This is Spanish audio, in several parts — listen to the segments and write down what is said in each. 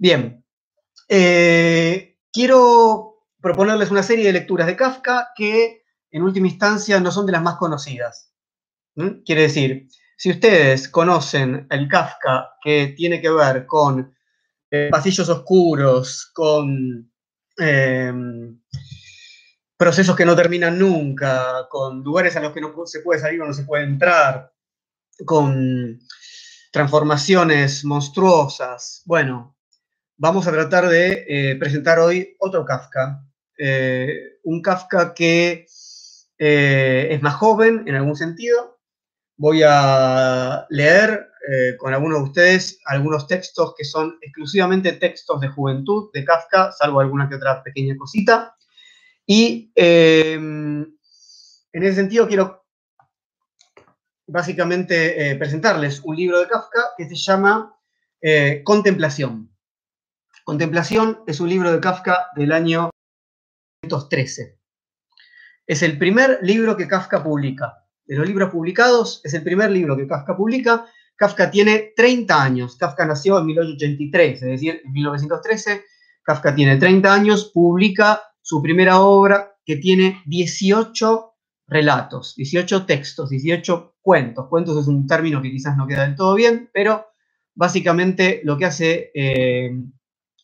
Bien, eh, quiero proponerles una serie de lecturas de Kafka que en última instancia no son de las más conocidas. Quiere decir, si ustedes conocen el Kafka que tiene que ver con eh, pasillos oscuros, con em, procesos que no terminan nunca, con lugares a los que no se puede salir o no se puede entrar, con transformaciones monstruosas. Bueno, vamos a tratar de eh, presentar hoy otro Kafka, eh, un Kafka que es más joven en algún sentido. Voy a leer eh, con algunos de ustedes algunos textos que son exclusivamente textos de juventud de Kafka, salvo alguna que otra pequeña cosita. Y em, en ese sentido quiero básicamente eh, presentarles un libro de Kafka que se llama eh, Contemplación. Contemplación es un libro de Kafka del año 1913. Es el primer libro que Kafka publica. De los libros publicados, es el primer libro que Kafka publica Kafka tiene 30 años. Kafka nació en 1883, es decir, en 1913. Kafka tiene 30 años, publica su primera obra que tiene 18 relatos, 18 textos, 18 cuentos. Cuentos es un término que quizás no queda del todo bien, pero básicamente lo que hace eh,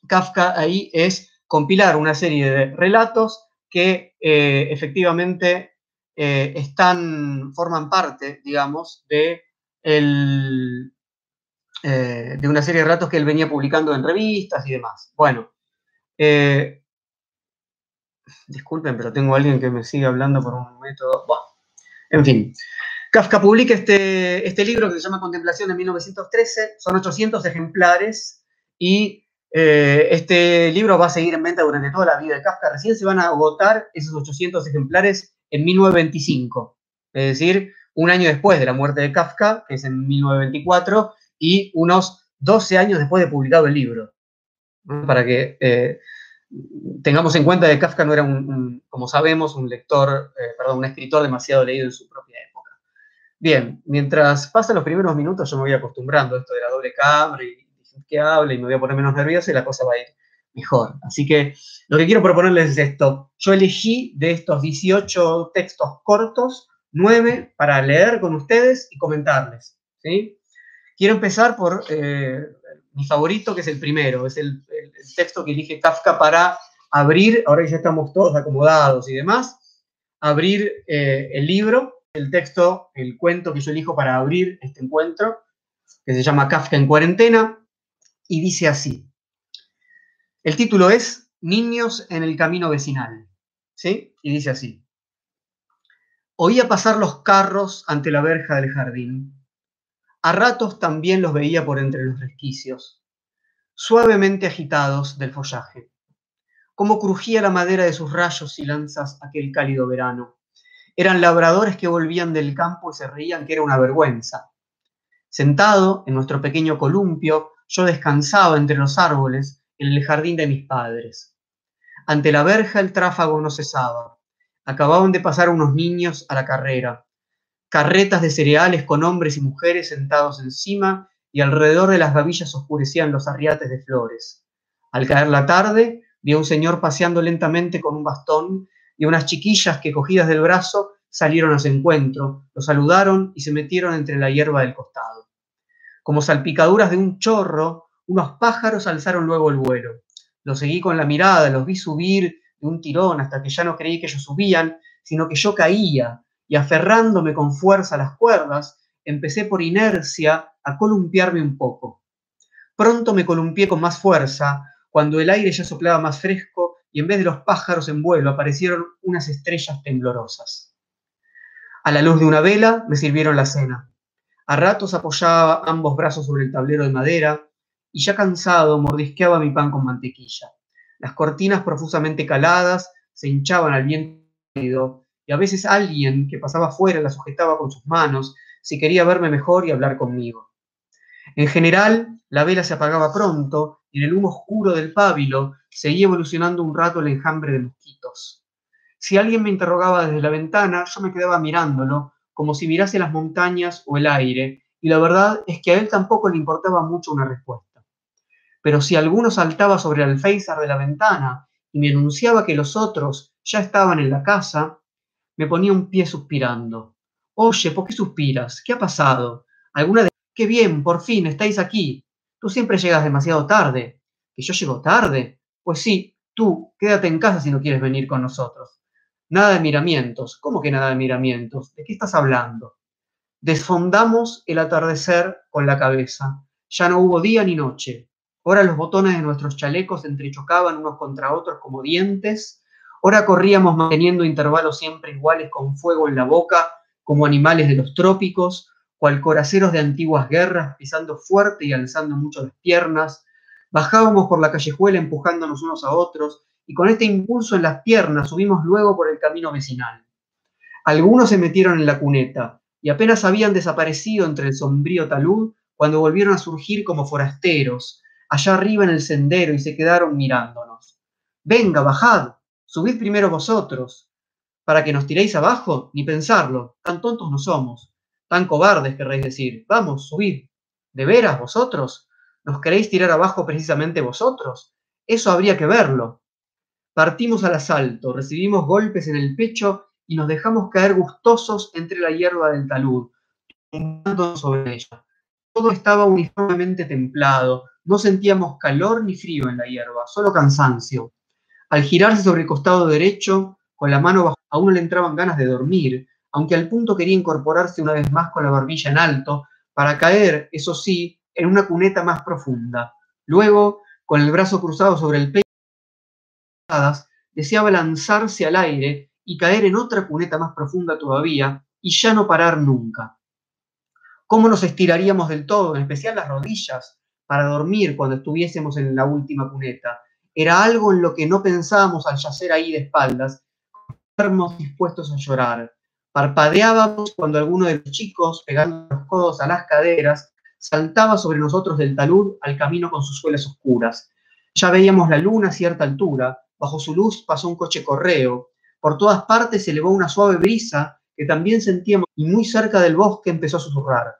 Kafka ahí es compilar una serie de relatos que eh, efectivamente eh, están, forman parte, digamos, de eh, de una serie de ratos que él venía publicando en revistas y demás. Bueno, disculpen, pero tengo a alguien que me sigue hablando por un método. En fin. Kafka publica este, este libro que se llama Contemplación en 1913, son 800 ejemplares y eh, este libro va a seguir en venta durante toda la vida de Kafka. Recién se van a agotar esos 800 ejemplares en 1925. Es decir, un año después de la muerte de Kafka, que es en 1924, y unos 12 años después de publicado el libro. Para que eh, tengamos en cuenta que Kafka no era, un, como sabemos, un lector, eh, perdón, un escritor demasiado leído en su propia época. Bien, mientras pasan los primeros minutos yo me voy acostumbrando a esto de la doble cámara y que hable y me voy a poner menos nervioso y la cosa va a ir mejor. Así que lo que quiero proponerles es esto. Yo elegí de estos 18 textos cortos nueve para leer con ustedes y comentarles. ¿sí? Quiero empezar por eh, mi favorito, que es el primero, es el, texto que elige Kafka para abrir, ahora ya estamos todos acomodados y demás, abrir eh, el libro, el texto, el cuento que yo elijo para abrir este encuentro, que se llama Kafka en cuarentena, y dice así. El título es Niños en el camino vecinal, ¿sí? Y dice así. Oía pasar los carros ante la verja del jardín. A ratos también los veía por entre los resquicios, suavemente agitados del follaje. Cómo crujía la madera de sus rayos y lanzas aquel cálido verano. Eran labradores que volvían del campo y se reían que era una vergüenza. Sentado en nuestro pequeño columpio, yo descansaba entre los árboles en el jardín de mis padres. Ante la verja el tráfago no cesaba. Acababan de pasar unos niños a la carrera. Carretas de cereales con hombres y mujeres sentados encima y alrededor de las gavillas oscurecían los arriates de flores. Al caer la tarde, vi a un señor paseando lentamente con un bastón y unas chiquillas que cogidas del brazo salieron a su encuentro, lo saludaron y se metieron entre la hierba del costado. Como salpicaduras de un chorro, unos pájaros alzaron luego el vuelo. Los seguí con la mirada, los vi subir de un tirón hasta que ya no creí que ellos subían, sino que yo caía y aferrándome con fuerza a las cuerdas, empecé por inercia a columpiarme un poco. Pronto me columpié con más fuerza, cuando el aire ya soplaba más fresco y en vez de los pájaros en vuelo aparecieron unas estrellas temblorosas. A la luz de una vela me sirvieron la cena. A ratos apoyaba ambos brazos sobre el tablero de madera y ya cansado mordisqueaba mi pan con mantequilla. Las cortinas profusamente caladas se hinchaban al viento y a veces alguien que pasaba afuera la sujetaba con sus manos si quería verme mejor y hablar conmigo. En general, la vela se apagaba pronto y en el humo oscuro del pábilo seguía evolucionando un rato el enjambre de mosquitos. Si alguien me interrogaba desde la ventana, yo me quedaba mirándolo, como si mirase las montañas o el aire, y la verdad es que a él tampoco le importaba mucho una respuesta. pero si alguno saltaba sobre el alféizar de la ventana y me anunciaba que los otros ya estaban en la casa, me ponía un pie suspirando. Oye, ¿por qué suspiras? ¿Qué ha pasado? ¿Alguna de... Qué bien, por fin, estáis aquí. Tú siempre llegas demasiado tarde. ¿Que yo llego tarde? Pues sí, tú, quédate en casa si no quieres venir con nosotros. Nada de miramientos. ¿Cómo que nada de miramientos? ¿De qué estás hablando? Desfondamos el atardecer con la cabeza. Ya no hubo día ni noche. Ahora los botones de nuestros chalecos entrechocaban unos contra otros como dientes. Ahora corríamos manteniendo intervalos siempre iguales con fuego en la boca, como animales de los trópicos, cual coraceros de antiguas guerras, pisando fuerte y alzando mucho las piernas. Bajábamos por la callejuela empujándonos unos a otros, y con este impulso en las piernas subimos luego por el camino vecinal. Algunos se metieron en la cuneta, y apenas habían desaparecido entre el sombrío talud cuando volvieron a surgir como forasteros, allá arriba en el sendero y se quedaron mirándonos. Venga, bajad, subid primero vosotros. Para que nos tiréis abajo, ni pensarlo, tan tontos no somos, tan cobardes querréis decir. Vamos, subid. ¿De veras vosotros? ¿Nos queréis tirar abajo precisamente vosotros? Eso habría que verlo. Partimos al asalto, recibimos golpes en el pecho y nos dejamos caer gustosos entre la hierba del talud, sobre ella. Todo estaba uniformemente templado, no sentíamos calor ni frío en la hierba, solo cansancio. Al girarse sobre el costado derecho, con la mano bajo, a uno le entraban ganas de dormir, aunque al punto quería incorporarse una vez más con la barbilla en alto, para caer, eso sí, en una cuneta más profunda. Luego, con el brazo cruzado sobre el pecho, deseaba lanzarse al aire y caer en otra cuneta más profunda todavía, y ya no parar nunca. ¿Cómo nos estiraríamos del todo, en especial las rodillas, para dormir cuando estuviésemos en la última cuneta. Era algo en lo que no pensábamos al yacer ahí de espaldas, enfermos dispuestos a llorar. Parpadeábamos cuando alguno de los chicos, pegando los codos a las caderas, saltaba sobre nosotros del talud al camino con sus suelas oscuras. Ya veíamos la luna a cierta altura, bajo su luz pasó un coche correo, por todas partes se elevó una suave brisa que también sentíamos y muy cerca del bosque empezó a susurrar.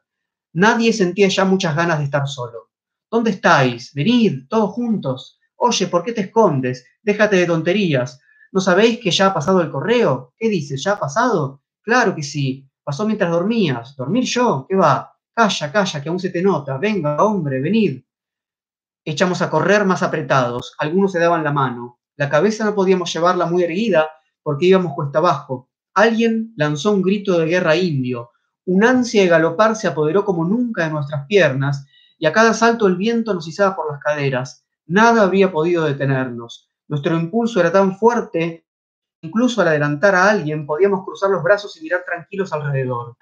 Nadie sentía ya muchas ganas de estar solo. ¿Dónde estáis? Venid, todos juntos. Oye, ¿por qué te escondes? Déjate de tonterías. ¿No sabéis que ya ha pasado el correo? ¿Qué dices? ¿Ya ha pasado? Claro que sí. Pasó mientras dormías. ¿Dormir yo? ¿Qué va? Calla, calla, que aún se te nota. Venga, hombre, venid. Echamos a correr más apretados. Algunos se daban la mano. La cabeza no podíamos llevarla muy erguida porque íbamos cuesta abajo. Alguien lanzó un grito de guerra indio. Un ansia de galopar se apoderó como nunca de nuestras piernas y a cada salto el viento nos izaba por las caderas. Nada habría podido detenernos. Nuestro impulso era tan fuerte, incluso al adelantar a alguien podíamos cruzar los brazos y mirar tranquilos alrededor.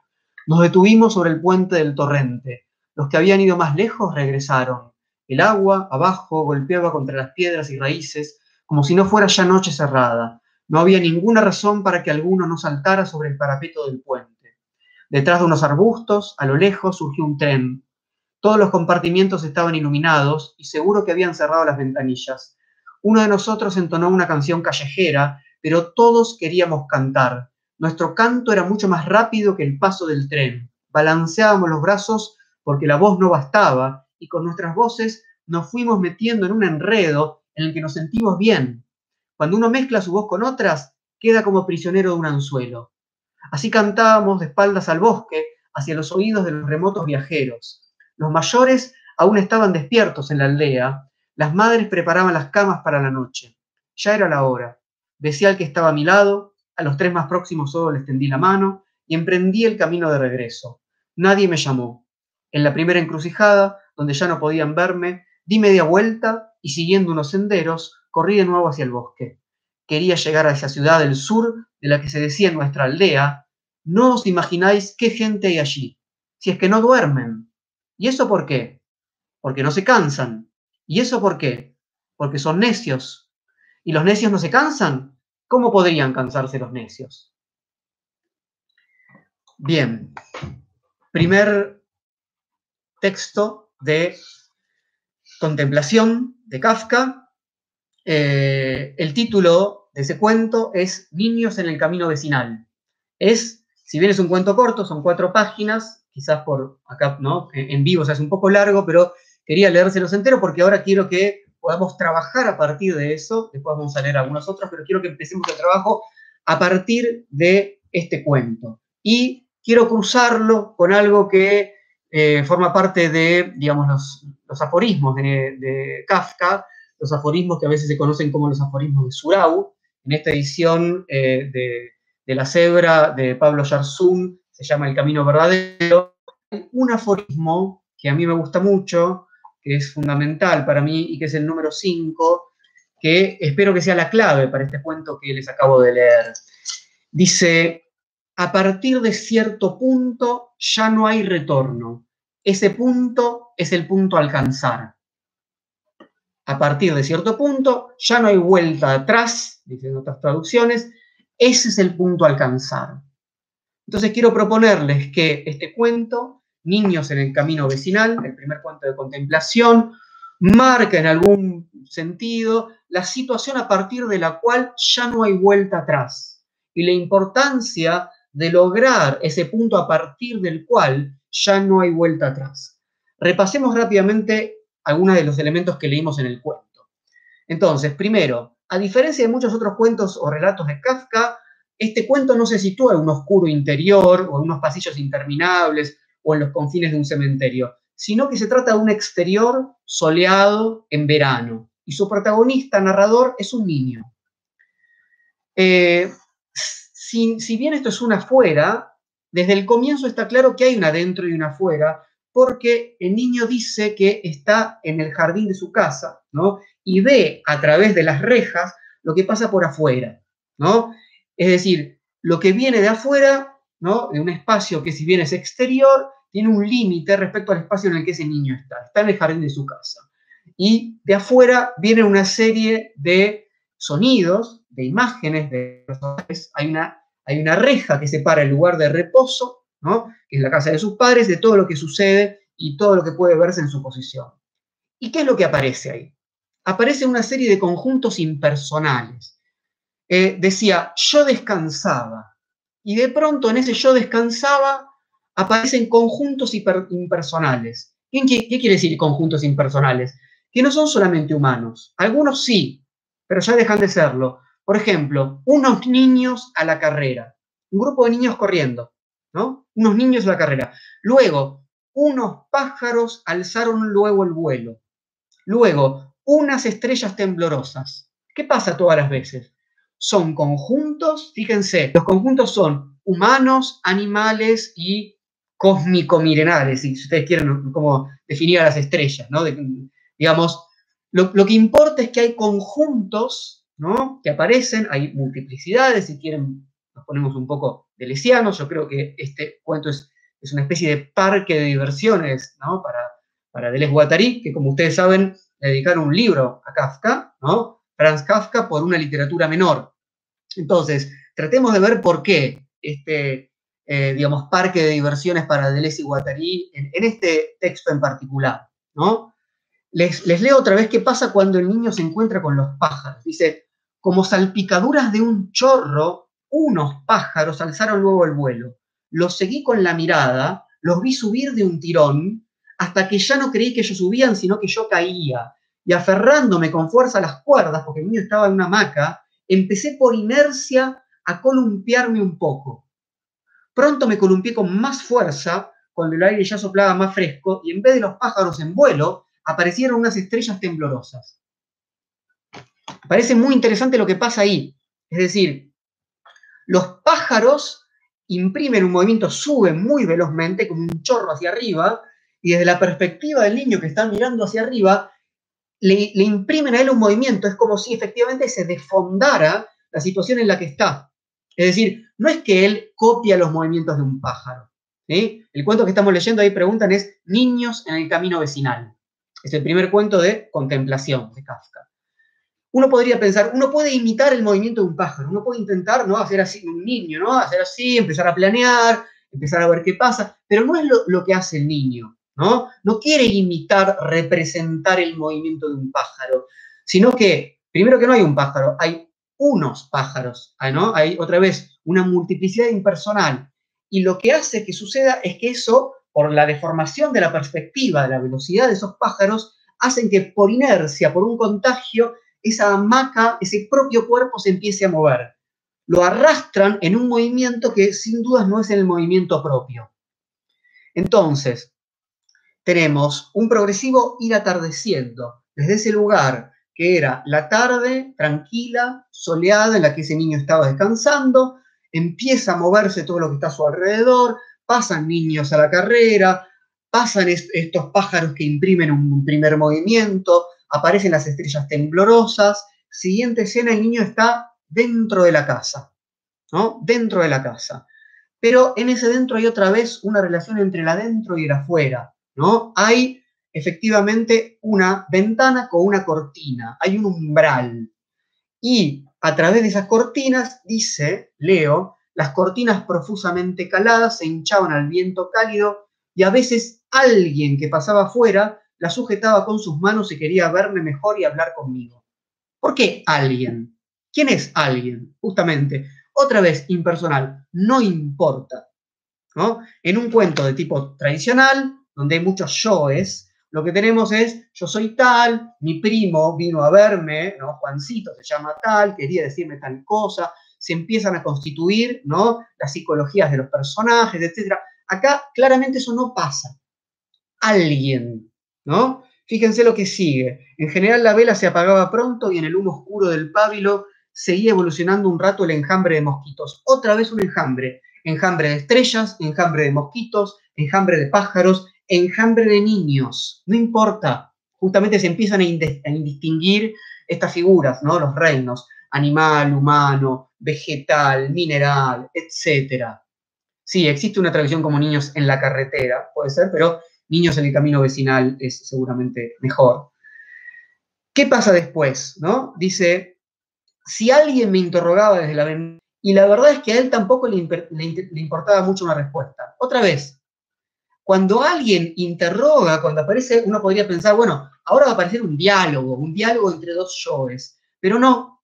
Nos detuvimos sobre el puente del torrente. Los que habían ido más lejos regresaron. El agua, abajo, golpeaba contra las piedras y raíces, como si no fuera ya noche cerrada. No había ninguna razón para que alguno no saltara sobre el parapeto del puente. Detrás de unos arbustos, a lo lejos, surgió un tren. Todos los compartimientos estaban iluminados y seguro que habían cerrado las ventanillas. Uno de nosotros entonó una canción callejera, pero todos queríamos cantar. Nuestro canto era mucho más rápido que el paso del tren. Balanceábamos los brazos porque la voz no bastaba y con nuestras voces nos fuimos metiendo en un enredo en el que nos sentimos bien. Cuando uno mezcla su voz con otras, queda como prisionero de un anzuelo. Así cantábamos de espaldas al bosque, hacia los oídos de los remotos viajeros. Los mayores aún estaban despiertos en la aldea. Las madres preparaban las camas para la noche. Ya era la hora. Decía al que estaba a mi lado, a los tres más próximos solo les tendí la mano y emprendí el camino de regreso. Nadie me llamó. En la primera encrucijada, donde ya no podían verme, di media vuelta y siguiendo unos senderos, corrí de nuevo hacia el bosque. Quería llegar a esa ciudad del sur de la que se decía nuestra aldea. No os imagináis qué gente hay allí. Si es que no duermen, ¿Y eso por qué? Porque no se cansan. ¿Y eso por qué? Porque son necios. ¿Y los necios no se cansan? ¿Cómo podrían cansarse los necios? Bien, primer texto de contemplación de Kafka. Eh, el título de ese cuento es Niños en el camino vecinal. Es, si bien es un cuento corto, son cuatro páginas, quizás por acá, ¿no? En vivo se hace un poco largo, pero quería leérselos entero porque ahora quiero que podamos trabajar a partir de eso, después vamos a leer algunos otros, pero quiero que empecemos el trabajo a partir de este cuento. Y quiero cruzarlo con algo que eh, forma parte de, digamos, los, aforismos de, Kafka, los aforismos que a veces se conocen como los aforismos de Surau. En esta edición eh, de, de, La Cebra de Pablo Yarzún se llama El Camino Verdadero. Un aforismo que a mí me gusta mucho, que es fundamental para mí y que es el número 5, que espero que sea la clave para este cuento que les acabo de leer. Dice, a partir de cierto punto ya no hay retorno. Ese punto es el punto a alcanzar. A partir de cierto punto ya no hay vuelta atrás, dicen otras traducciones, ese es el punto a alcanzar. Entonces quiero proponerles que este cuento Niños en el Camino Vecinal, el primer cuento de contemplación, marca en algún sentido la situación a partir de la cual ya no hay vuelta atrás y la importancia de lograr ese punto a partir del cual ya no hay vuelta atrás. Repasemos rápidamente algunos de los elementos que leímos en el cuento. Entonces, primero, a diferencia de muchos otros cuentos o relatos de Kafka, este cuento no se sitúa en un oscuro interior o en unos pasillos interminables o en los confines de un cementerio, sino que se trata de un exterior soleado en verano. Y su protagonista, narrador, es un niño. Eh, si, bien esto es una afuera, desde el comienzo está claro que hay una adentro y una afuera, porque el niño dice que está en el jardín de su casa, ¿no? Y ve a través de las rejas lo que pasa por afuera, ¿no? Es decir, lo que viene de afuera, ¿no? De un espacio que si bien es exterior, tiene un límite respecto al espacio en el que ese niño está. Está en el jardín de su casa. Y de afuera viene una serie de sonidos, de imágenes, de hay una, hay una reja que separa el lugar de reposo, que es la casa de sus padres, de todo lo que sucede y todo lo que puede verse en su posición. ¿Y qué es lo que aparece ahí? Aparece una serie de conjuntos impersonales. Eh, decía, yo descansaba, y de pronto en ese yo descansaba aparecen conjuntos impersonales. ¿Qué, ¿Qué quiere decir conjuntos impersonales? Que no son solamente humanos. Algunos sí, pero ya dejan de serlo. Por ejemplo, unos niños a la carrera. Un grupo de niños corriendo, ¿no? Unos niños a la carrera. Luego, unos pájaros alzaron luego el vuelo. Luego, unas estrellas temblorosas. ¿Qué pasa todas las veces? Son conjuntos, fíjense, los conjuntos son humanos, animales y cósmico-milenales, si ustedes quieren como definir a las estrellas, ¿no? digamos, lo, que importa es que hay conjuntos, ¿no? Que aparecen, hay multiplicidades, si quieren nos ponemos un poco de lesianos, yo creo que este cuento es, es una especie de parque de diversiones, ¿no? Para, para Deleuze Guattari, que como ustedes saben, le dedicaron un libro a Kafka, ¿no? Franz Kafka, por una literatura menor. Entonces, tratemos de ver por qué este, eh, digamos, parque de diversiones para Deleuze y Guattari en, este texto en particular, ¿no? Les, leo otra vez qué pasa cuando el niño se encuentra con los pájaros. Dice, como salpicaduras de un chorro, unos pájaros alzaron luego el vuelo. Los seguí con la mirada, los vi subir de un tirón, hasta que ya no creí que ellos subían, sino que yo caía. Y aferrándome con fuerza a las cuerdas, porque el niño estaba en una hamaca, empecé por inercia a columpiarme un poco. Pronto me columpié con más fuerza cuando el aire ya soplaba más fresco y en vez de los pájaros en vuelo, aparecieron unas estrellas temblorosas. Parece muy interesante lo que pasa ahí. Es decir, los pájaros imprimen un movimiento, suben muy velozmente, como un chorro hacia arriba, y desde la perspectiva del niño que está mirando hacia arriba, le, le imprimen a él un movimiento. Es como si efectivamente se desfondara la situación en la que está. Es decir, no es que él copia los movimientos de un pájaro. El cuento que estamos leyendo ahí preguntan es Niños en el camino vecinal. Es el primer cuento de contemplación de Kafka. Uno podría pensar, uno puede imitar el movimiento de un pájaro, uno puede intentar ¿no? hacer así un niño, ¿no? hacer así, empezar a planear, empezar a ver qué pasa, pero no es lo, que hace el niño. ¿no? no quiere imitar, representar el movimiento de un pájaro, sino que, primero que no hay un pájaro, hay unos pájaros, ah, ¿no? Hay otra vez una multiplicidad impersonal. Y lo que hace que suceda es que eso por la deformación de la perspectiva, de la velocidad de esos pájaros, hacen que por inercia, por un contagio, esa hamaca, ese propio cuerpo se empiece a mover. Lo arrastran en un movimiento que sin dudas no es el movimiento propio. Entonces, tenemos un progresivo ir atardeciendo desde ese lugar que era la tarde tranquila, soleada, en la que ese niño estaba descansando, empieza a moverse todo lo que está a su alrededor, pasan niños a la carrera, pasan estos pájaros que imprimen un primer movimiento, aparecen las estrellas temblorosas, siguiente escena, el niño está dentro de la casa, ¿no? Dentro de la casa. Pero en ese dentro hay otra vez una relación entre el adentro y el afuera, ¿no? Hay efectivamente una ventana con una cortina, hay un umbral. Y a través de esas cortinas, dice Leo, las cortinas profusamente caladas se hinchaban al viento cálido y a veces alguien que pasaba afuera la sujetaba con sus manos y quería verme mejor y hablar conmigo. ¿Por qué alguien? ¿Quién es alguien? Justamente, otra vez impersonal, no importa. ¿no? En un cuento de tipo tradicional, donde hay muchos yoes, lo que tenemos es, yo soy tal, mi primo vino a verme, ¿no? Juancito se llama tal, quería decirme tal cosa, se empiezan a constituir, ¿no? Las psicologías de los personajes, etc. Acá claramente eso no pasa. Alguien, ¿no? Fíjense lo que sigue. En general la vela se apagaba pronto y en el humo oscuro del pábilo seguía evolucionando un rato el enjambre de mosquitos. Otra vez un enjambre. Enjambre de estrellas, enjambre de mosquitos, enjambre de pájaros, enjambre de niños, no importa, justamente se empiezan a, indistinguir estas figuras, ¿no? Los reinos, animal, humano, vegetal, mineral, etc. Sí, existe una tradición como niños en la carretera, puede ser, pero niños en el camino vecinal es seguramente mejor. ¿Qué pasa después? ¿no? Dice, si alguien me interrogaba desde la ventana, y la verdad es que a él tampoco le importaba mucho una respuesta. Otra vez, cuando alguien interroga, cuando aparece, uno podría pensar, bueno, ahora va a aparecer un diálogo, un diálogo entre dos yoes, pero no,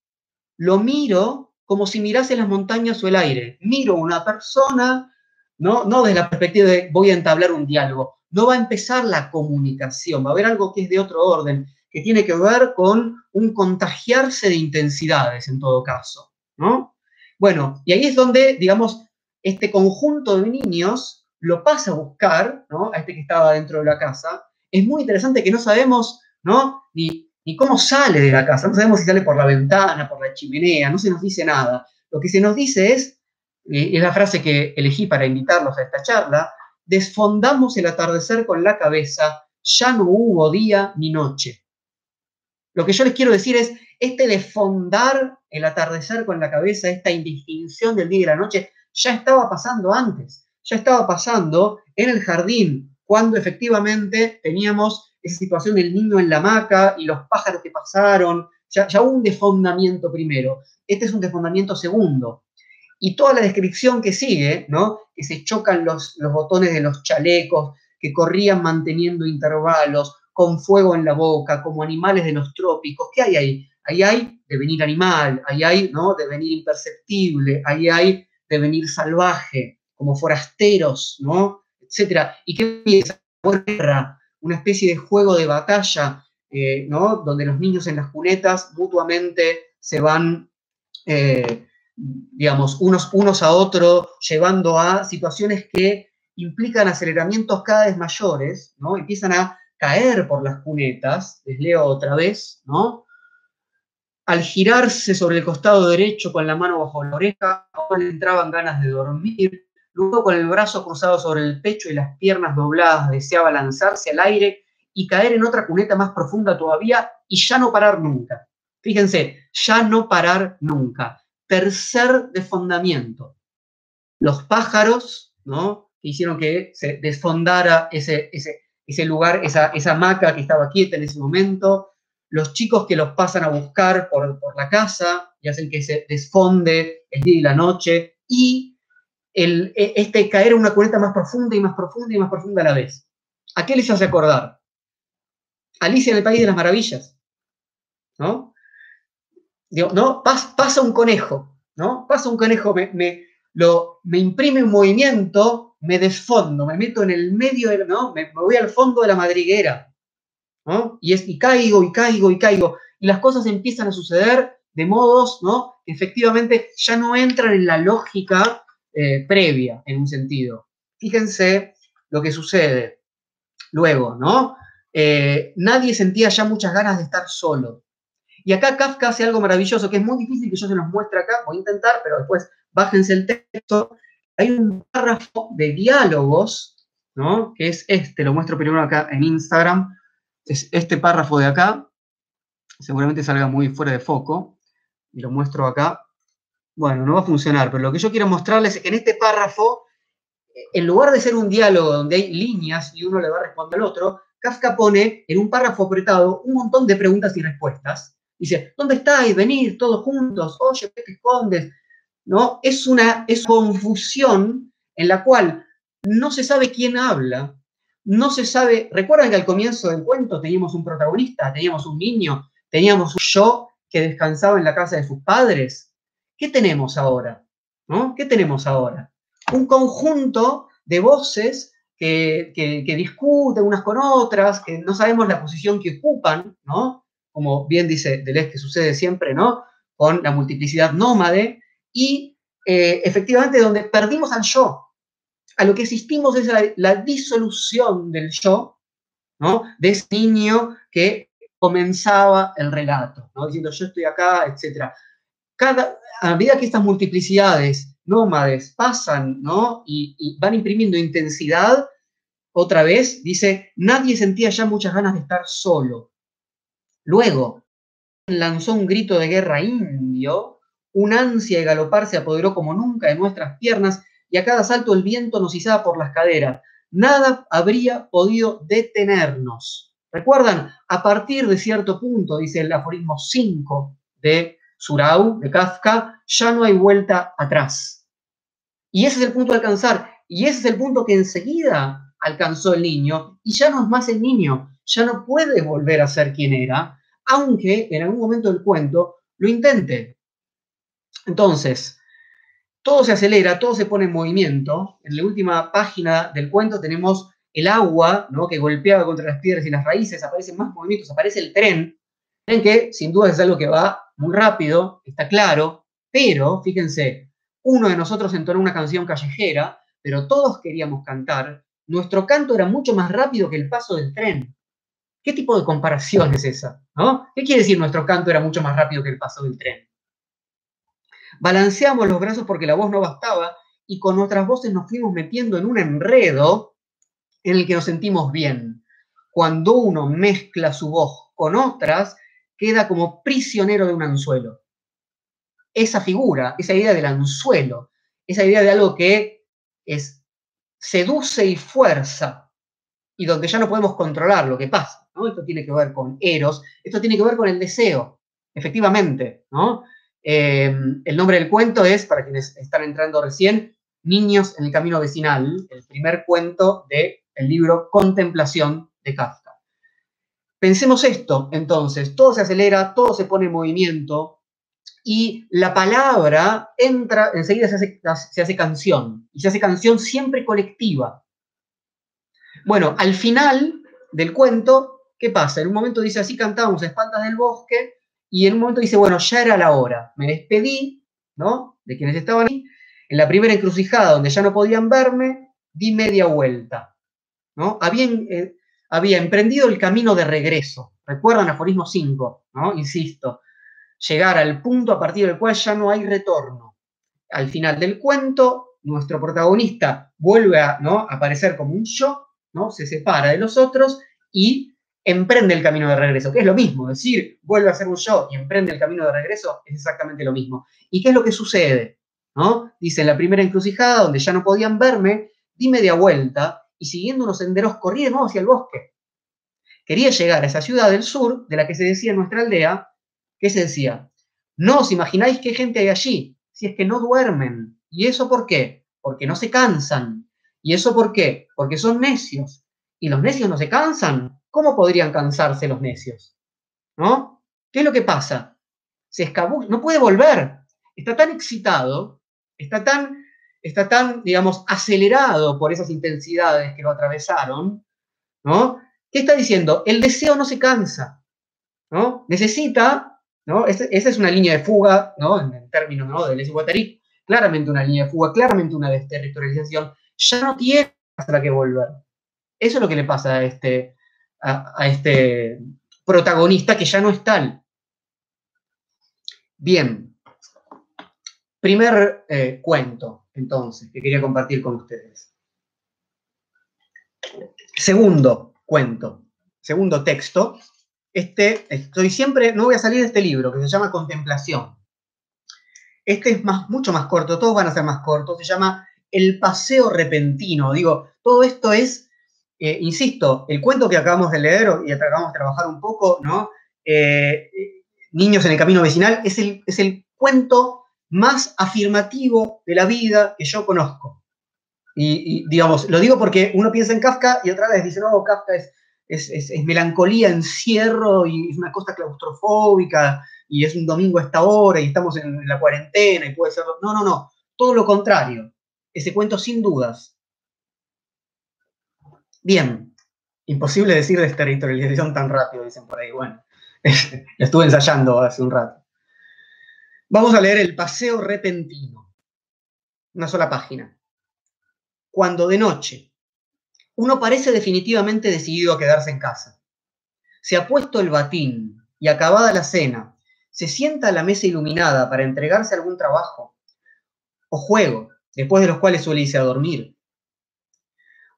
lo miro como si mirase las montañas o el aire. Miro a una persona, ¿no? no desde la perspectiva de voy a entablar un diálogo, no va a empezar la comunicación, va a haber algo que es de otro orden, que tiene que ver con un contagiarse de intensidades en todo caso, ¿no? Bueno, y ahí es donde, digamos, este conjunto de niños lo pasa a buscar, ¿no? A este que estaba dentro de la casa. Es muy interesante que no sabemos, ¿no? Ni, ni cómo sale de la casa, no sabemos si sale por la ventana, por la chimenea, no se nos dice nada. Lo que se nos dice es, eh, es la frase que elegí para invitarlos a esta charla, desfondamos el atardecer con la cabeza, ya no hubo día ni noche. Lo que yo les quiero decir es, este desfondar el atardecer con la cabeza, esta indistinción del día y la noche, ya estaba pasando antes ya estaba pasando en el jardín, cuando efectivamente teníamos esa situación del niño en la hamaca y los pájaros que pasaron, ya, hubo un desfondamiento primero. Este es un desfondamiento segundo. Y toda la descripción que sigue, ¿no? Que se chocan los, los botones de los chalecos, que corrían manteniendo intervalos, con fuego en la boca, como animales de los trópicos. ¿Qué hay ahí? Ahí hay devenir animal, ahí hay ¿no? devenir imperceptible, ahí hay devenir salvaje como forasteros, ¿no? Etcétera. ¿Y qué empieza? Guerra, una especie de juego de batalla, eh, ¿no? Donde los niños en las cunetas mutuamente se van, eh, digamos, unos, a otros, llevando a situaciones que implican aceleramientos cada vez mayores, ¿no? Empiezan a caer por las cunetas, les leo otra vez, ¿no? Al girarse sobre el costado derecho con la mano bajo la oreja, le entraban ganas de dormir, Luego con el brazo cruzado sobre el pecho y las piernas dobladas deseaba lanzarse al aire y caer en otra cuneta más profunda todavía y ya no parar nunca. Fíjense, ya no parar nunca. Tercer desfondamiento. Los pájaros, ¿no? Que hicieron que se desfondara ese, lugar, esa, esa hamaca que estaba quieta en ese momento. Los chicos que los pasan a buscar por, por la casa y hacen que se desfonde el día y la noche. Y el, e, este caer en una cuneta más profunda y más profunda y más profunda a la vez. ¿A qué les hace acordar? Alicia en el País de las Maravillas. ¿No? ¿no? pasa un conejo, ¿no? Pasa un conejo, me, lo, me imprime un movimiento me desfondo, me meto en el medio, ¿no? Me, voy al fondo de la madriguera, ¿no? Y, es, y caigo, y caigo, y caigo. Y las cosas empiezan a suceder de modos, ¿no? Efectivamente ya no entran en la lógica eh, previa, en un sentido. Fíjense lo que sucede. Luego, ¿no? Eh, nadie sentía ya muchas ganas de estar solo. Y acá Kafka hace algo maravilloso, que es muy difícil que yo se los muestre acá, voy a intentar, pero después bájense el texto. Hay un párrafo de diálogos, ¿no? Que es este, lo muestro primero acá en Instagram, es este párrafo de acá, seguramente salga muy fuera de foco, y lo muestro acá. Bueno, no va a funcionar, pero lo que yo quiero mostrarles es que en este párrafo, en lugar de ser un diálogo donde hay líneas y uno le va a responder al otro, Kafka pone en un párrafo apretado un montón de preguntas y respuestas. Dice, ¿dónde estáis? Venid todos juntos. Oye, ¿qué te escondes? ¿No? Es una es confusión en la cual no se sabe quién habla, no se sabe. ¿Recuerdan que al comienzo del cuento teníamos un protagonista, teníamos un niño, teníamos un yo que descansaba en la casa de sus padres? ¿Qué tenemos ahora? ¿Qué tenemos ahora? Un conjunto de voces que, discuten unas con otras, que no sabemos la posición que ocupan, ¿no? Como bien dice Deleuze, que sucede siempre, ¿no? Con la multiplicidad nómade, y eh, efectivamente donde perdimos al yo. A lo que asistimos es la, la disolución del yo, ¿no? De ese niño que comenzaba el relato, ¿no? Diciendo yo estoy acá, etc. Cada, a medida que estas multiplicidades nómades pasan, ¿no? Y, van imprimiendo intensidad, otra vez dice, nadie sentía ya muchas ganas de estar solo. Luego, lanzó un grito de guerra indio, un ansia de galopar se apoderó como nunca de nuestras piernas y a cada salto el viento nos izaba por las caderas. Nada habría podido detenernos. ¿Recuerdan? A partir de cierto punto, dice el aforismo 5 de Surau, de Kafka, ya no hay vuelta atrás. Y ese es el punto de alcanzar. Y ese es el punto que enseguida alcanzó el niño y ya no es más el niño, ya no puede volver a ser quien era, aunque en algún momento del cuento lo intente. Entonces, todo se acelera, todo se pone en movimiento. En la última página del cuento tenemos el agua ¿no? que golpeaba contra las piedras y las raíces, aparecen más movimientos, aparece el tren, que sin duda es algo que va muy rápido, está claro, pero fíjense, uno de nosotros entonó una canción callejera, pero todos queríamos cantar. Nuestro canto era mucho más rápido que el paso del tren. ¿Qué tipo de comparación es esa? ¿no? ¿Qué quiere decir nuestro canto era mucho más rápido que el paso del tren? Balanceamos los brazos porque la voz no bastaba y con nuestras voces nos fuimos metiendo en un enredo en el que nos sentimos bien. Cuando uno mezcla su voz con otras, queda como prisionero de un anzuelo esa figura, esa idea del anzuelo, esa idea de algo que es seduce y fuerza, y donde ya no podemos controlar lo que pasa. Esto tiene que ver con Eros, esto tiene que ver con el deseo, efectivamente. Eh, el nombre del cuento es, para quienes están entrando recién, Niños en el Camino Vecinal, el primer cuento del libro Contemplación de Kafka. Pensemos esto, entonces, todo se acelera, todo se pone en movimiento, y la palabra entra, enseguida se hace, canción, y se hace canción siempre colectiva. Bueno, al final del cuento, ¿qué pasa? En un momento dice, así cantábamos a espaldas del bosque, y en un momento dice, bueno, ya era la hora, me despedí, ¿no? De quienes estaban ahí, en la primera encrucijada donde ya no podían verme, di media vuelta, ¿no? Habían, eh, había emprendido el camino de regreso, recuerdan aforismo 5, ¿no? Insisto, llegar al punto a partir del cual ya no hay retorno. Al final del cuento, nuestro protagonista vuelve a ¿no? aparecer como un yo, ¿no? se separa de los otros y emprende el camino de regreso, que es lo mismo, decir, vuelve a ser un yo y emprende el camino de regreso es exactamente lo mismo. ¿Y qué es lo que sucede? ¿No? Dice, en la primera encrucijada, donde ya no podían verme, di media vuelta y siguiendo unos senderos corrí de nuevo hacia el bosque. Quería llegar a esa ciudad del sur, de la que se decía nuestra aldea, ¿Qué se decía? No os imagináis qué gente hay allí, si es que no duermen. ¿Y eso por qué? Porque no se cansan. ¿Y eso por qué? Porque son necios. ¿Y los necios no se cansan? ¿Cómo podrían cansarse los necios? ¿No? ¿Qué es lo que pasa? Se escabulla, no puede volver. Está tan excitado, está tan está tan, digamos, acelerado por esas intensidades que lo atravesaron, ¿no? ¿Qué está diciendo? El deseo no se cansa, ¿no? Necesita, ¿no? esa es una línea de fuga, ¿no? En, términos, ¿no? Del Guattari, claramente una línea de fuga, claramente una desterritorialización. Ya no tiene hasta que volver. Eso es lo que le pasa a este, a, este protagonista que ya no es tal. Bien. Primer eh, cuento, entonces, que quería compartir con ustedes. Segundo cuento, segundo texto. Este, estoy siempre, no voy a salir de este libro que se llama Contemplación. Este es más, mucho más corto, todos van a ser más cortos, se llama El paseo repentino. Digo, todo esto es eh, insisto, el cuento que acabamos de leer y acabamos de trabajar un poco, ¿no? Eh, Niños en el camino vecinal, es el, es el cuento más afirmativo de la vida que yo conozco. Y, digamos, lo digo porque uno piensa en Kafka y otra vez dice, no, Kafka es, es, melancolía, encierro y es una cosa claustrofóbica y es un domingo a esta hora y estamos en la cuarentena y puede ser... No, no, no, todo lo contrario. Ese cuento sin dudas Bien, imposible decir desterritorialización tan rápido, dicen por ahí. Bueno, estuve ensayando hace un rato. Vamos a leer el paseo repentino. Una sola página. Cuando de noche uno parece definitivamente decidido a quedarse en casa. Se ha puesto el batín y acabada la cena, se sienta a la mesa iluminada para entregarse a algún trabajo o juego, después de los cuales suele irse a dormir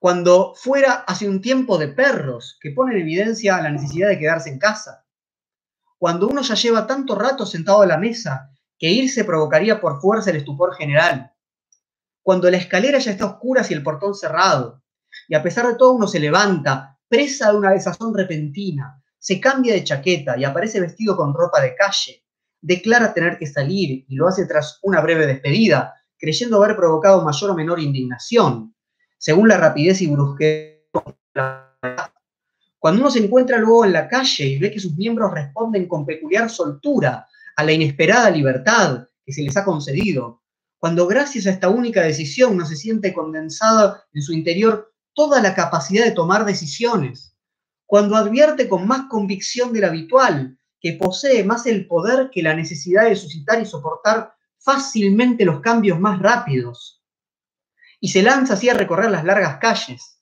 cuando fuera hace un tiempo de perros que pone en evidencia la necesidad de quedarse en casa. Cuando uno ya lleva tanto rato sentado a la mesa que irse provocaría por fuerza el estupor general. Cuando la escalera ya está oscura y el portón cerrado. Y a pesar de todo uno se levanta, presa de una desazón repentina, se cambia de chaqueta y aparece vestido con ropa de calle. Declara tener que salir y lo hace tras una breve despedida, creyendo haber provocado mayor o menor indignación según la rapidez y brusquedad. Cuando uno se encuentra luego en la calle y ve que sus miembros responden con peculiar soltura a la inesperada libertad que se les ha concedido, cuando gracias a esta única decisión no se siente condensada en su interior toda la capacidad de tomar decisiones, cuando advierte con más convicción del habitual que posee más el poder que la necesidad de suscitar y soportar fácilmente los cambios más rápidos, y se lanza así a recorrer las largas calles.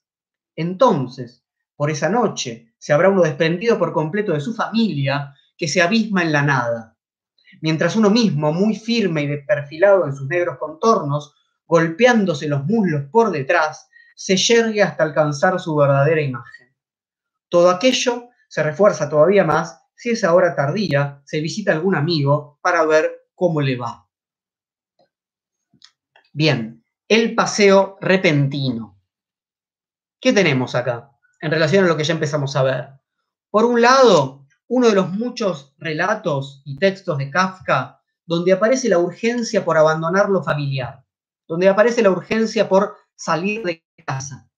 Entonces, por esa noche, se habrá uno desprendido por completo de su familia que se abisma en la nada, mientras uno mismo, muy firme y perfilado en sus negros contornos, golpeándose los muslos por detrás, se yergue hasta alcanzar su verdadera imagen. Todo aquello se refuerza todavía más si esa hora tardía se visita algún amigo para ver cómo le va. Bien, el paseo repentino. ¿Qué tenemos acá en relación a lo que ya empezamos a ver? Por un lado, uno de los muchos relatos y textos de Kafka donde aparece la urgencia por abandonar lo familiar, donde aparece la urgencia por salir de casa.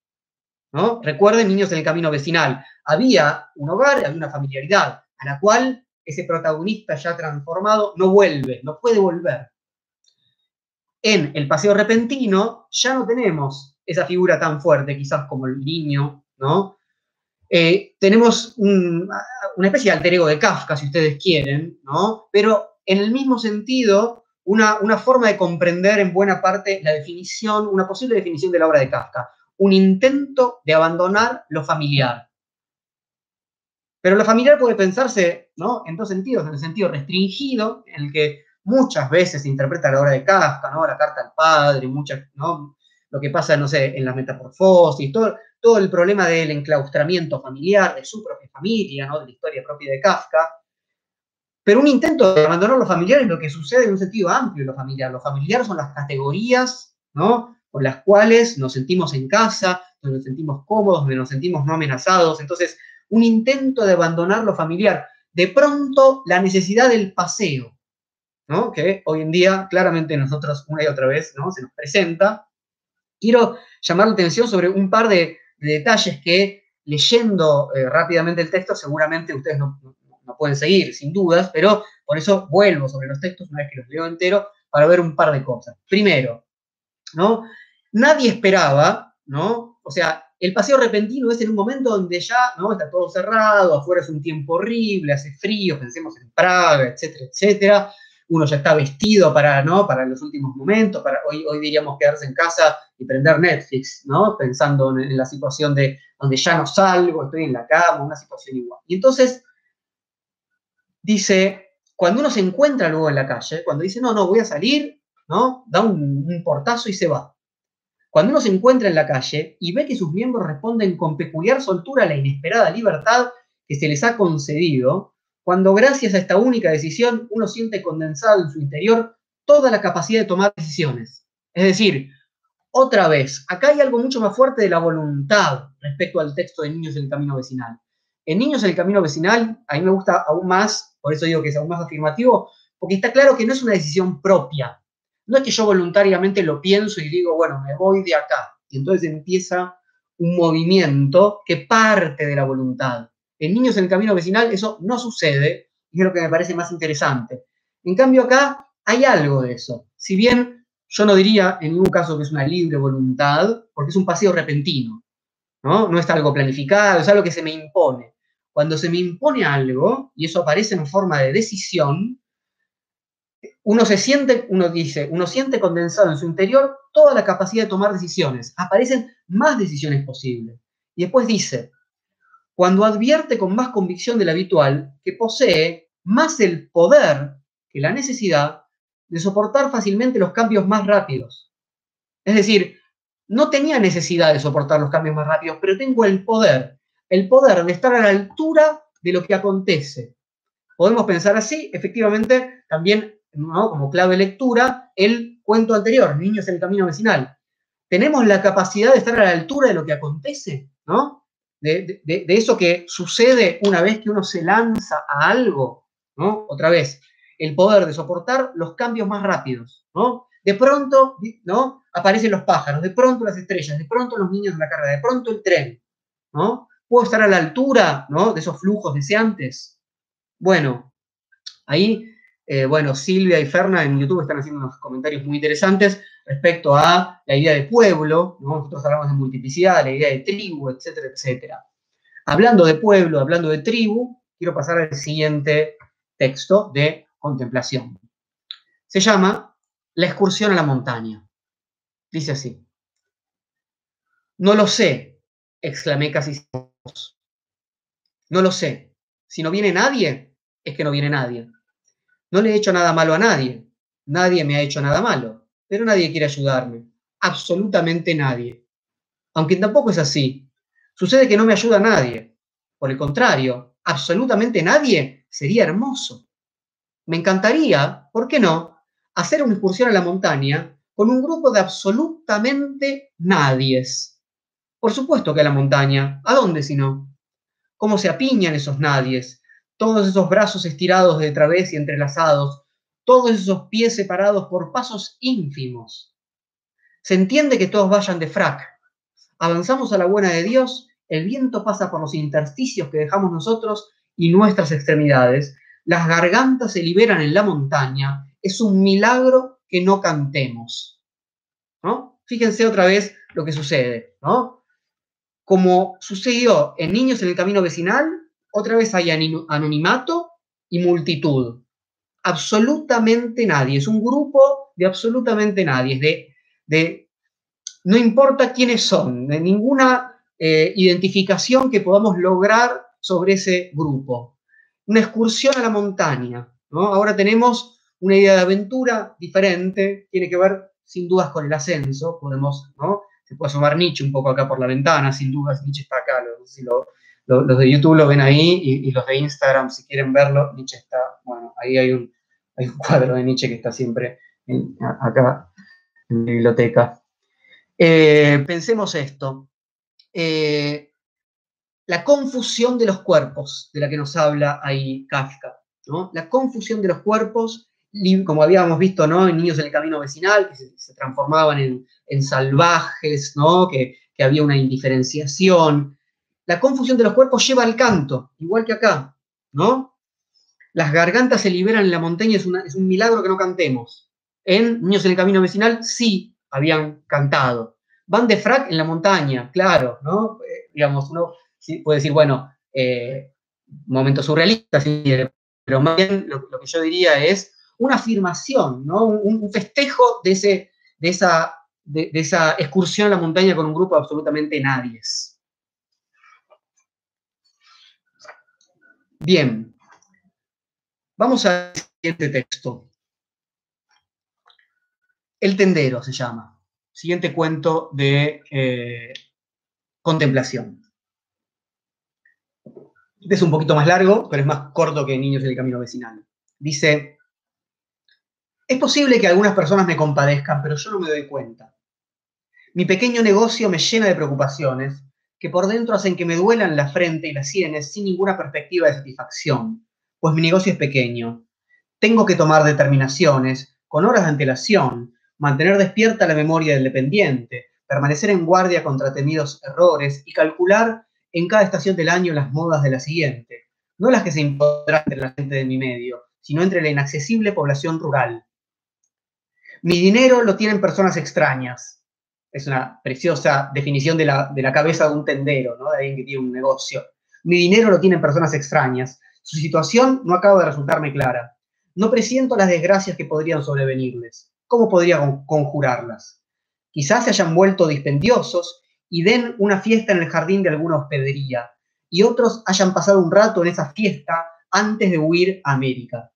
¿no? Recuerden, niños en el camino vecinal, había un hogar, había una familiaridad, a la cual ese protagonista ya transformado no vuelve, no puede volver en el paseo repentino ya no tenemos esa figura tan fuerte, quizás como el niño, ¿no? Eh, tenemos una especie de alter ego de Kafka, si ustedes quieren, ¿no? Pero en el mismo sentido, una, forma de comprender en buena parte la definición, una posible definición de la obra de Kafka, un intento de abandonar lo familiar. Pero lo familiar puede pensarse ¿no? en dos sentidos, en el sentido restringido, en el que muchas veces se interpreta la obra de Kafka, ¿no? La carta al padre, muchas, ¿no? Lo que pasa, no sé, en la metamorfosis, todo, todo el problema del enclaustramiento familiar, de su propia familia, ¿no? De la historia propia de Kafka. Pero un intento de abandonar lo familiar es lo que sucede en un sentido amplio lo familiar. Lo familiar son las categorías, ¿no? Con las cuales nos sentimos en casa, donde nos sentimos cómodos, donde nos sentimos no amenazados. Entonces, un intento de abandonar lo familiar. De pronto, la necesidad del paseo, que hoy en día claramente nosotros una y otra vez ¿no? se nos presenta. Quiero llamar la atención sobre un par de, detalles que leyendo eh, rápidamente el texto seguramente ustedes no, pueden seguir, sin dudas, pero por eso vuelvo sobre los textos una vez que los leo entero para ver un par de cosas. Primero, ¿no? Nadie esperaba, ¿no? O sea, el paseo repentino es en un momento donde ya, ¿no? Está todo cerrado, afuera es un tiempo horrible, hace frío, pensemos en Praga, etcétera, etcétera. Uno ya está vestido para, ¿no? Para los últimos momentos, para hoy, hoy diríamos quedarse en casa y prender Netflix, ¿no? Pensando en, la situación de donde ya no salgo, estoy en la cama, una situación igual. Y entonces dice, cuando uno se encuentra luego en la calle, cuando dice, no, no, voy a salir, ¿no? Da un, un portazo y se va. Cuando uno se encuentra en la calle y ve que sus miembros responden con peculiar soltura a la inesperada libertad que se les ha concedido, cuando gracias a esta única decisión uno siente condensado en su interior toda la capacidad de tomar decisiones. Es decir, otra vez, acá hay algo mucho más fuerte de la voluntad respecto al texto de Niños en el Camino Vecinal. En Niños en el Camino Vecinal, a mí me gusta aún más, por eso digo que es aún más afirmativo, porque está claro que no es una decisión propia. No es que yo voluntariamente lo pienso y digo, bueno, me voy de acá. Y entonces empieza un movimiento que parte de la voluntad. En Niños en el Camino Vecinal eso no sucede, y es lo que me parece más interesante. En cambio acá hay algo de eso. Si bien yo no diría en ningún caso que es una libre voluntad, porque es un paseo repentino, ¿no? No es algo planificado, es algo que se me impone. Cuando se me impone algo, y eso aparece en forma de decisión, uno se siente, uno dice, uno siente condensado en su interior toda la capacidad de tomar decisiones. Aparecen más decisiones posibles. Y después dice, cuando advierte con más convicción del habitual que posee más el poder que la necesidad de soportar fácilmente los cambios más rápidos. Es decir, no tenía necesidad de soportar los cambios más rápidos, pero tengo el poder, el poder de estar a la altura de lo que acontece. Podemos pensar así, efectivamente, también ¿no? como clave lectura, el cuento anterior, Niños en el Camino Vecinal. Tenemos la capacidad de estar a la altura de lo que acontece, ¿no? De, de, eso que sucede una vez que uno se lanza a algo, ¿no? Otra vez, el poder de soportar los cambios más rápidos, ¿no? De pronto, ¿no? Aparecen los pájaros, de pronto las estrellas, de pronto los niños en la carrera, de pronto el tren, ¿no? ¿Puedo estar a la altura, ¿no? De esos flujos deseantes. Bueno, ahí eh, bueno, Silvia y Ferna en YouTube están haciendo unos comentarios muy interesantes respecto a la idea de pueblo, nosotros hablamos de multiplicidad, la idea de tribu, etcétera, etcétera. Hablando de pueblo, hablando de tribu, quiero pasar al siguiente texto de contemplación. Se llama La excursión a la montaña. Dice así. No lo sé, exclamé casi. No lo sé. Si no viene nadie, es que no viene nadie. No le he hecho nada malo a nadie. Nadie me ha hecho nada malo. Pero nadie quiere ayudarme. Absolutamente nadie. Aunque tampoco es así. Sucede que no me ayuda nadie. Por el contrario, absolutamente nadie sería hermoso. Me encantaría, ¿por qué no?, hacer una excursión a la montaña con un grupo de absolutamente nadies. Por supuesto que a la montaña. ¿A dónde si no? ¿Cómo se apiñan esos nadies? todos esos brazos estirados de través y entrelazados, todos esos pies separados por pasos ínfimos. Se entiende que todos vayan de frac. Avanzamos a la buena de Dios, el viento pasa por los intersticios que dejamos nosotros y nuestras extremidades, las gargantas se liberan en la montaña, es un milagro que no cantemos. ¿No? Fíjense otra vez lo que sucede, ¿no? Como sucedió en Niños en el Camino Vecinal, otra vez hay anonimato y multitud. Absolutamente nadie. Es un grupo de absolutamente nadie. De, de no importa quiénes son, de ninguna eh, identificación que podamos lograr sobre ese grupo. Una excursión a la montaña. ¿no? Ahora tenemos una idea de aventura diferente, tiene que ver sin dudas con el ascenso. Podemos, ¿no? Se puede asomar Nietzsche un poco acá por la ventana, sin dudas, Nietzsche está acá, no sé si lo, los de YouTube lo ven ahí y, los de Instagram, si quieren verlo, Nietzsche está, bueno, ahí hay un, cuadro de Nietzsche que está siempre acá en la biblioteca. Eh, pensemos esto. Eh, la confusión de los cuerpos, de la que nos habla ahí Kafka. ¿no? La confusión de los cuerpos, como habíamos visto ¿no? en Niños en el Camino Vecinal, que se, transformaban en, salvajes, ¿no? que, que había una indiferenciación, la confusión de los cuerpos lleva al canto, igual que acá, ¿no? Las gargantas se liberan en la montaña, es, un milagro que no cantemos. En Niños en el Camino Vecinal, sí, habían cantado. Van de frac en la montaña, claro, ¿no? Eh, digamos, uno puede decir, bueno, eh, momentos surrealistas, pero más bien lo, que yo diría es una afirmación, ¿no? Un, festejo de, ese, de, esa, de, esa excursión a la montaña con un grupo de absolutamente nadies. Bien, vamos al siguiente texto. El tendero se llama. Siguiente cuento de eh, contemplación. Este es un poquito más largo, pero es más corto que Niños en el Camino Vecinal. Dice, es posible que algunas personas me compadezcan, pero yo no me doy cuenta. Mi pequeño negocio me llena de preocupaciones que por dentro hacen que me duelan la frente y las sienes sin ninguna perspectiva de satisfacción, pues mi negocio es pequeño. Tengo que tomar determinaciones con horas de antelación mantener despierta la memoria del dependiente, permanecer en guardia contra temidos errores y calcular en cada estación del año las modas de la siguiente, no las que se impondrán entre la gente de mi medio, sino entre la inaccesible población rural. Mi dinero lo tienen personas extrañas. Es una preciosa definición de la, de la cabeza de un tendero, ¿no? de alguien que tiene un negocio. Mi dinero lo tienen personas extrañas. Su situación no acaba de resultarme clara. No presiento las desgracias que podrían sobrevenirles. ¿Cómo podría conjurarlas? Quizás se hayan vuelto dispendiosos y den una fiesta en el jardín de alguna hospedería, y otros hayan pasado un rato en esa fiesta antes de huir a América.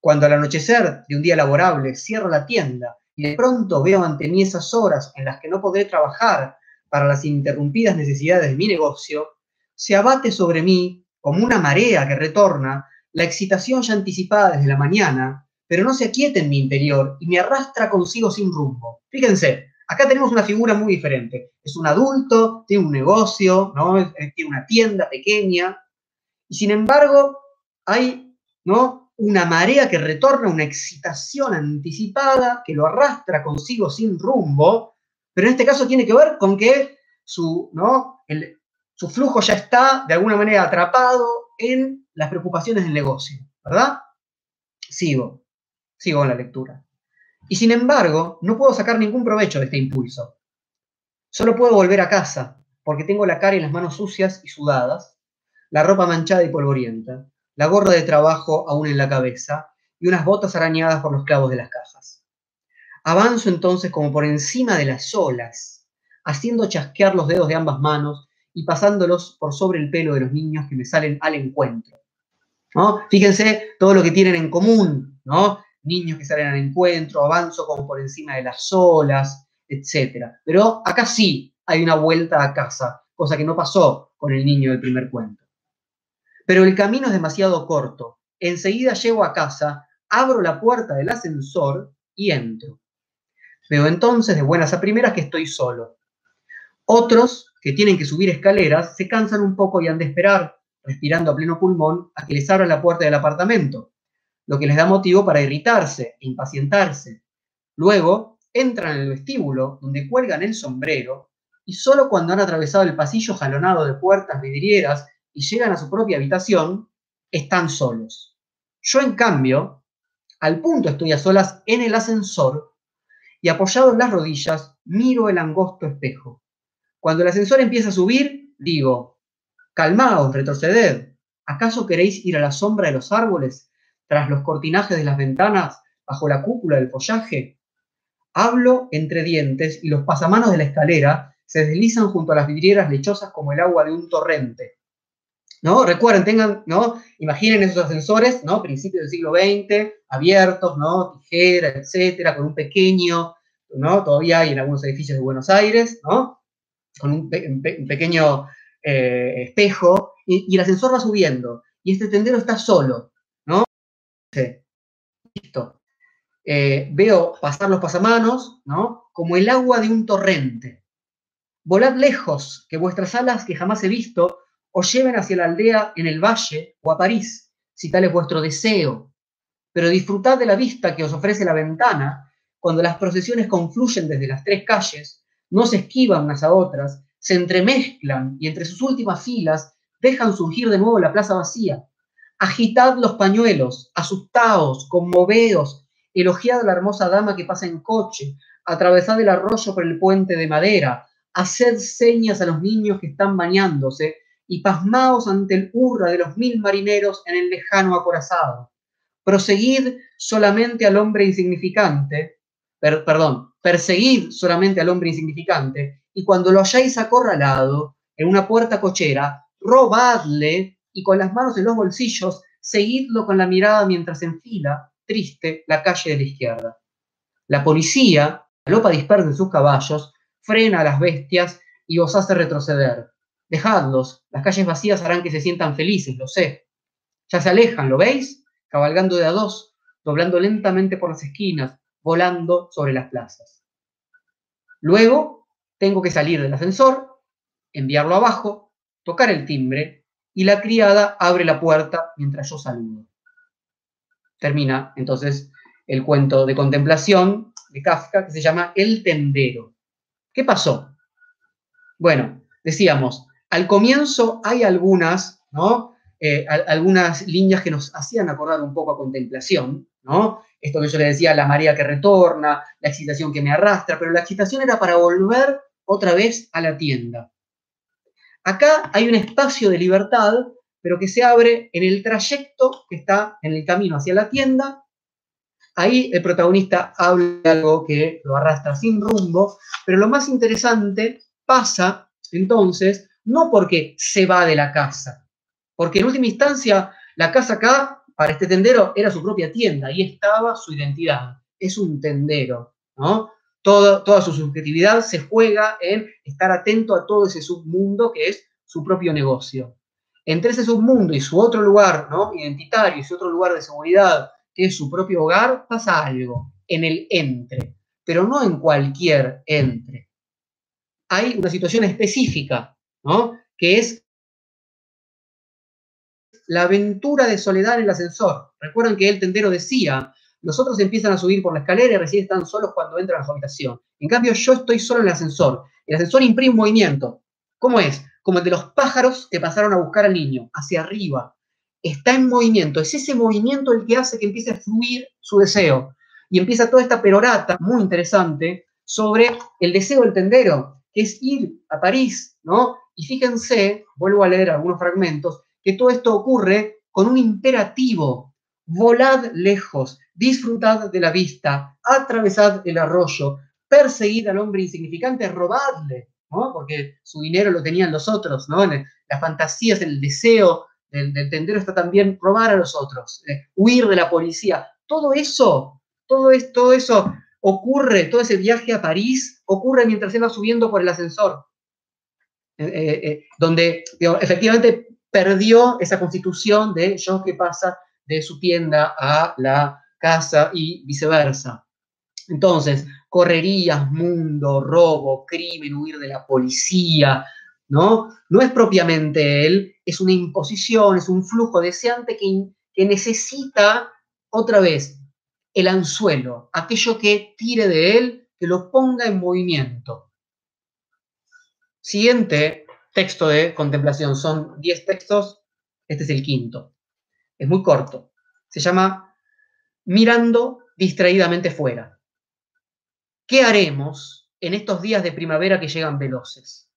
Cuando al anochecer de un día laborable cierro la tienda y de pronto veo ante mí esas horas en las que no podré trabajar para las interrumpidas necesidades de mi negocio, se abate sobre mí, como una marea que retorna, la excitación ya anticipada desde la mañana pero no se aquieta en mi interior y me arrastra consigo sin rumbo. Fíjense, acá tenemos una figura muy diferente. Es un adulto, tiene un negocio, ¿no? tiene una tienda pequeña, y sin embargo hay ¿no? Una marea que retorna, una excitación anticipada que lo arrastra consigo sin rumbo, pero en este caso tiene que ver con que su, ¿no? su flujo ya está de alguna manera atrapado en las preocupaciones del negocio, ¿verdad? Sigo. Sigo en la lectura. Y sin embargo, no puedo sacar ningún provecho de este impulso. Solo puedo volver a casa, porque tengo la cara y las manos sucias y sudadas, la ropa manchada y polvorienta, la gorra de trabajo aún en la cabeza y unas botas arañadas por los clavos de las cajas. Avanzo entonces como por encima de las olas, haciendo chasquear los dedos de ambas manos y pasándolos por sobre el pelo de los niños que me salen al encuentro. ¿No? Fíjense todo lo que tienen en común, ¿no? niños que salen al encuentro, avanzo como por encima de las olas, etc. Pero acá sí hay una vuelta a casa, cosa que no pasó con el niño del primer cuento. Pero el camino es demasiado corto. Enseguida llego a casa, abro la puerta del ascensor y entro. Veo entonces de buenas a primeras que estoy solo. Otros, que tienen que subir escaleras, se cansan un poco y han de esperar, respirando a pleno pulmón, a que les abra la puerta del apartamento lo que les da motivo para irritarse e impacientarse. Luego entran en el vestíbulo, donde cuelgan el sombrero, y solo cuando han atravesado el pasillo jalonado de puertas vidrieras y llegan a su propia habitación, están solos. Yo, en cambio, al punto estoy a solas en el ascensor y apoyado en las rodillas, miro el angosto espejo. Cuando el ascensor empieza a subir, digo, calmaos, retroceded. ¿Acaso queréis ir a la sombra de los árboles tras los cortinajes de las ventanas, bajo la cúpula del follaje? Hablo entre dientes y los pasamanos de la escalera se deslizan junto a las vidrieras lechosas como el agua de un torrente. ¿No? Recuerden, tengan, ¿no? Imaginen esos ascensores, ¿no? Principios del siglo XX, abiertos, ¿no? Tijera, etcétera, con un pequeño, ¿no? Todavía hay en algunos edificios de Buenos Aires, ¿no? Con un, pequeño eh, espejo, y, el ascensor va subiendo, y este tendero está solo, Listo. Eh, veo pasar los pasamanos, ¿no? Como el agua de un torrente. Volad lejos, que vuestras alas que jamás he visto os lleven hacia la aldea en el valle o a París, si tal es vuestro deseo. Pero disfrutad de la vista que os ofrece la ventana cuando las procesiones confluyen desde las tres calles, no se esquivan unas a otras, se entremezclan y entre sus últimas filas dejan surgir de nuevo la plaza vacía, Agitad los pañuelos, asustaos, conmoveos, elogiad a la hermosa dama que pasa en coche, atravesad el arroyo por el puente de madera, haced señas a los niños que están bañándose y pasmaos ante el hurra de los mil marineros en el lejano acorazado. Proseguid solamente al hombre insignificante, perdón, perseguid solamente al hombre insignificante, y cuando lo hayáis acorralado en una puerta cochera, robadle y con las manos en los bolsillos, seguidlo con la mirada mientras enfila, triste, la calle de la izquierda. La policía, lopa dispersa en sus caballos, frena a las bestias y os hace retroceder. Dejadlos, las calles vacías harán que se sientan felices, lo sé. Ya se alejan, ¿lo veis? Cabalgando de a dos, doblando lentamente por las esquinas, volando sobre las plazas. Luego, tengo que salir del ascensor, enviarlo abajo, tocar el timbre y la criada abre la puerta mientras yo saludo. Termina entonces el cuento de contemplación de Kafka que se llama El tendero. ¿Qué pasó? Bueno, decíamos, al comienzo hay algunas, ¿no? Eh, algunas líneas que nos hacían acordar un poco a contemplación, ¿no? Esto que yo le decía, la marea que retorna, la excitación que me arrastra, pero la excitación era para volver otra vez a la tienda. Acá hay un espacio de libertad, pero que se abre en el trayecto que está en el camino hacia la tienda. Ahí el protagonista habla de algo que lo arrastra sin rumbo, pero lo más interesante pasa entonces no porque se va de la casa, porque en última instancia la casa acá, para este tendero, era su propia tienda, ahí estaba su identidad, es un tendero, ¿no? toda su subjetividad se juega en estar atento a todo ese submundo que es su propio negocio. Entre ese submundo y su otro lugar ¿no? identitario y su otro lugar de seguridad, que es su propio hogar, pasa algo en el entre, pero no en cualquier entre. Hay una situación específica que es la aventura de soledad en el ascensor. Recuerdan que el tendero decía, los otros empiezan a subir por la escalera y recién están solos cuando entran a su habitación. En cambio, yo estoy solo en el ascensor. El ascensor imprime movimiento. ¿Cómo es? Como el de los pájaros que pasaron a buscar al niño, hacia arriba. Está en movimiento. Es ese movimiento el que hace que empiece a fluir su deseo. Y empieza toda esta perorata muy interesante sobre el deseo del tendero, que es ir a París, ¿no? Y fíjense, vuelvo a leer algunos fragmentos, que todo esto ocurre con un imperativo. Volad lejos, disfrutad de la vista, atravesad el arroyo, perseguid al hombre insignificante, robadle, ¿no? Porque su dinero lo tenían los otros, ¿no? Las fantasías, el deseo del, tendero está también robar a los otros, eh, huir de la policía. Todo eso, todo, todo eso ocurre, todo ese viaje a París ocurre mientras él va subiendo por el ascensor. Eh, eh, eh, donde efectivamente perdió esa constitución de yo que pasa de su tienda a la casa y viceversa. Entonces, correrías, mundo, robo, crimen, huir de la policía, ¿no? No es propiamente él, es una imposición, es un flujo deseante que, que necesita, otra vez, el anzuelo, aquello que tire de él, que lo ponga en movimiento. Siguiente texto de contemplación. Son 10 textos. Este es el quinto. Es muy corto. Se llama Mirando distraídamente fuera. ¿Qué haremos en estos días de primavera que llegan veloces?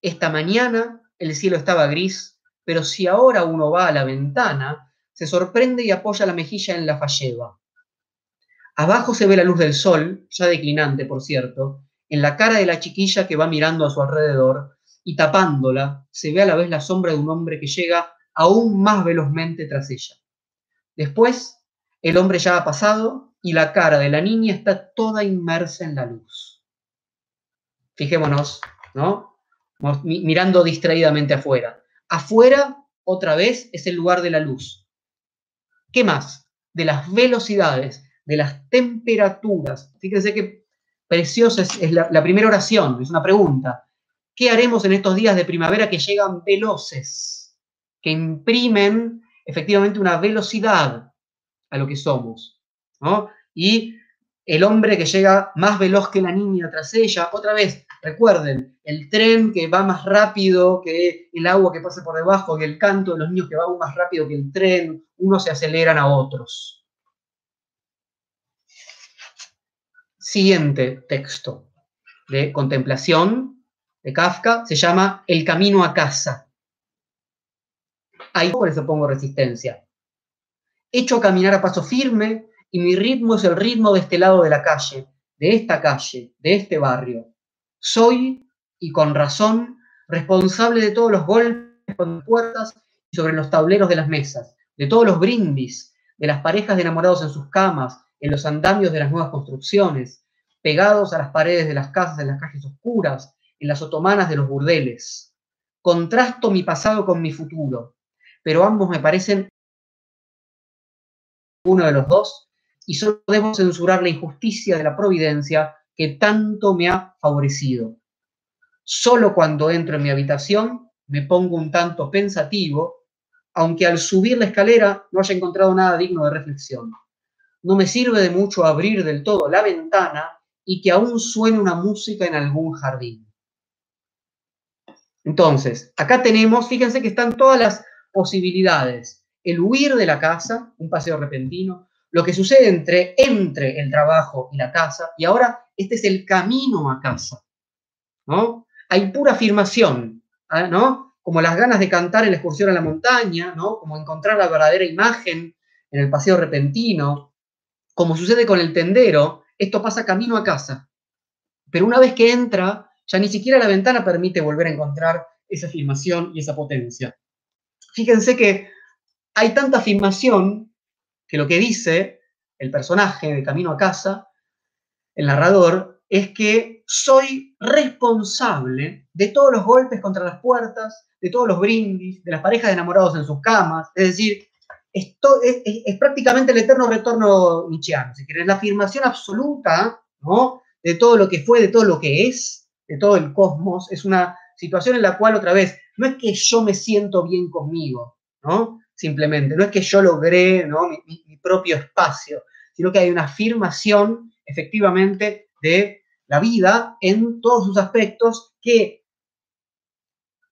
Esta mañana el cielo estaba gris, pero si ahora uno va a la ventana, se sorprende y apoya la mejilla en la falleba. Abajo se ve la luz del sol, ya declinante, por cierto, en la cara de la chiquilla que va mirando a su alrededor y tapándola se ve a la vez la sombra de un hombre que llega aún más velozmente tras ella. Después, el hombre ya ha pasado y la cara de la niña está toda inmersa en la luz. Fijémonos, ¿no? Mirando distraídamente afuera. Afuera, otra vez, es el lugar de la luz. ¿Qué más? De las velocidades, de las temperaturas. Fíjense que preciosa es, la, primera oración, es una pregunta. ¿Qué haremos en estos días de primavera que llegan veloces, que imprimen efectivamente una velocidad a lo que somos? ¿no? Y el hombre que llega más veloz que la niña tras ella, otra vez, recuerden, el tren que va más rápido que el agua que pasa por debajo, que el canto de los niños que va más rápido que el tren, unos se aceleran a otros. Siguiente texto de contemplación de Kafka se llama El camino a casa. Ahí por eso pongo resistencia. Hecho a caminar a paso firme y mi ritmo es el ritmo de este lado de la calle, de esta calle, de este barrio. Soy, y con razón, responsable de todos los golpes con puertas sobre los tableros de las mesas, de todos los brindis, de las parejas de enamorados en sus camas, en los andamios de las nuevas construcciones, pegados a las paredes de las casas en las calles oscuras, en las otomanas de los burdeles. Contrasto mi pasado con mi futuro, pero ambos me parecen uno de los dos y solo debo censurar la injusticia de la providencia que tanto me ha favorecido. Solo cuando entro en mi habitación me pongo un tanto pensativo, aunque al subir la escalera no haya encontrado nada digno de reflexión no me sirve de mucho abrir del todo la ventana y que aún suene una música en algún jardín. Entonces, acá tenemos, fíjense que están todas las posibilidades. El huir de la casa, un paseo repentino, lo que sucede entre, entre el trabajo y la casa, y ahora este es el camino a casa. ¿no? Hay pura afirmación, ¿ah? ¿no? Como las ganas de cantar en la excursión a la montaña, ¿no? Como encontrar la verdadera imagen en el paseo repentino, como sucede con el tendero, esto pasa camino a casa. Pero una vez que entra, ya ni siquiera la ventana permite volver a encontrar esa filmación y esa potencia. Fíjense que hay tanta filmación que lo que dice el personaje de Camino a casa, el narrador, es que soy responsable de todos los golpes contra las puertas, de todos los brindis, de las parejas de enamorados en sus camas, es decir, es, prácticamente el eterno retorno nietzscheano, si querés, la afirmación absoluta ¿no? de todo lo que fue, de todo lo que es, de todo el cosmos, es una situación en la cual otra vez, no es que yo me siento bien conmigo, ¿no? Simplemente, no es que yo logré ¿no? mi, mi propio espacio, sino que hay una afirmación efectivamente de la vida en todos sus aspectos que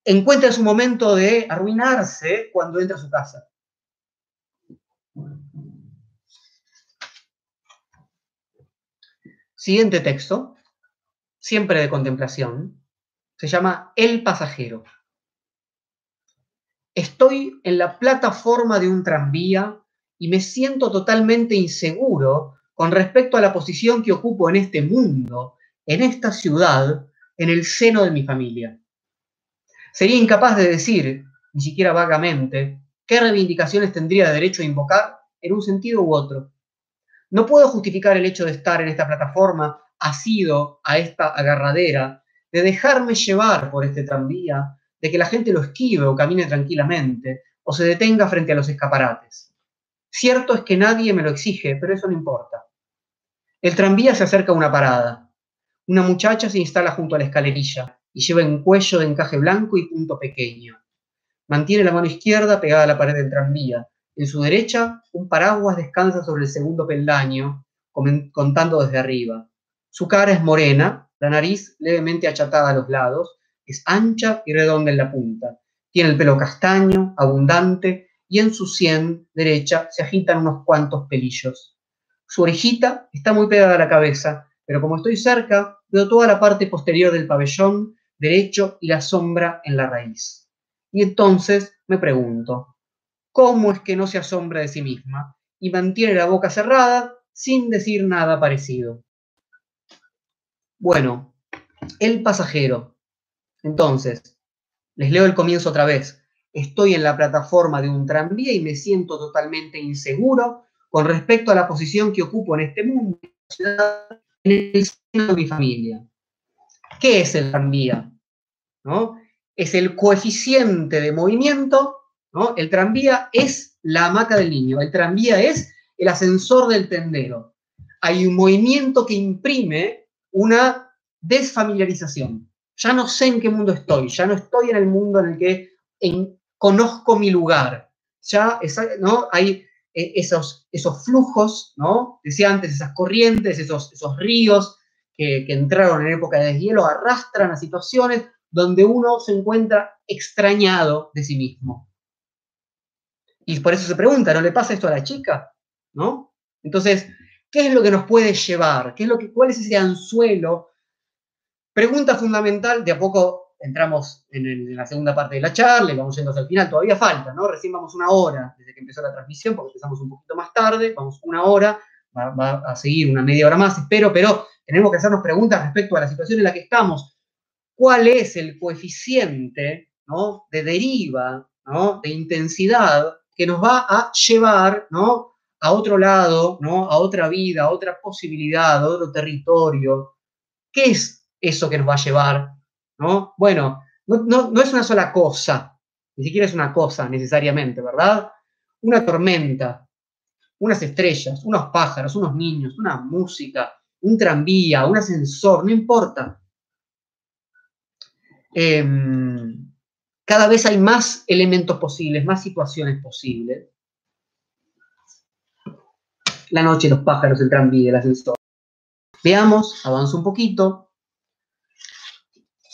encuentra su momento de arruinarse cuando entra a su casa. Siguiente texto, siempre de contemplación, se llama El pasajero. Estoy en la plataforma de un tranvía y me siento totalmente inseguro con respecto a la posición que ocupo en este mundo, en esta ciudad, en el seno de mi familia. Sería incapaz de decir, ni siquiera vagamente, qué reivindicaciones tendría derecho a invocar en un sentido u otro. No puedo justificar el hecho de estar en esta plataforma asido a esta agarradera, de dejarme llevar por este tranvía, de que la gente lo esquive o camine tranquilamente, o se detenga frente a los escaparates. Cierto es que nadie me lo exige, pero eso no importa. El tranvía se acerca a una parada. Una muchacha se instala junto a la escalerilla y lleva un cuello de encaje blanco y punto pequeño. Mantiene la mano izquierda pegada a la pared del tranvía. En su derecha, un paraguas descansa sobre el segundo peldaño, contando desde arriba. Su cara es morena, la nariz levemente achatada a los lados, es ancha y redonda en la punta. Tiene el pelo castaño, abundante, y en su sien derecha se agitan unos cuantos pelillos. Su orejita está muy pegada a la cabeza, pero como estoy cerca, veo toda la parte posterior del pabellón derecho y la sombra en la raíz. Y entonces me pregunto, ¿cómo es que no se asombra de sí misma y mantiene la boca cerrada sin decir nada parecido? Bueno, el pasajero. Entonces, les leo el comienzo otra vez. Estoy en la plataforma de un tranvía y me siento totalmente inseguro con respecto a la posición que ocupo en este mundo, en el seno de mi familia. ¿Qué es el tranvía? ¿No? Es el coeficiente de movimiento, ¿no? El tranvía es la hamaca del niño, el tranvía es el ascensor del tendero. Hay un movimiento que imprime una desfamiliarización. Ya no sé en qué mundo estoy, ya no estoy en el mundo en el que conozco mi lugar. Ya ¿no? hay eh, esos, esos flujos, ¿no? Decía antes, esas corrientes, esos, esos ríos que, que entraron en época de deshielo, arrastran a situaciones donde uno se encuentra extrañado de sí mismo. Y por eso se pregunta, ¿no le pasa esto a la chica? ¿No? Entonces, ¿Qué es lo que nos puede llevar? ¿Qué es lo que, ¿Cuál es ese anzuelo? Pregunta fundamental, de a poco entramos en, la segunda parte de la charla y vamos yendo hasta el final, todavía falta, ¿no? Recién vamos una hora desde que empezó la transmisión, porque empezamos un poquito más tarde, vamos una hora, va, va a seguir una media hora más, espero, pero tenemos que hacernos preguntas respecto a la situación en la que estamos. ¿Cuál es el coeficiente de deriva, de intensidad que nos va a llevar a otro lado, a otra vida, a otra posibilidad, a otro territorio? ¿Qué es eso que nos va a llevar? ¿no? Bueno, no, no es una sola cosa, ni siquiera es una cosa necesariamente, ¿verdad? Una tormenta, unas estrellas, unos pájaros, unos niños, una música, un tranvía, un ascensor, no importa. Em, cada vez hay más elementos posibles, más situaciones posibles. La noche, los pájaros, el tranvía, el ascensor. Veamos, avanzo un poquito,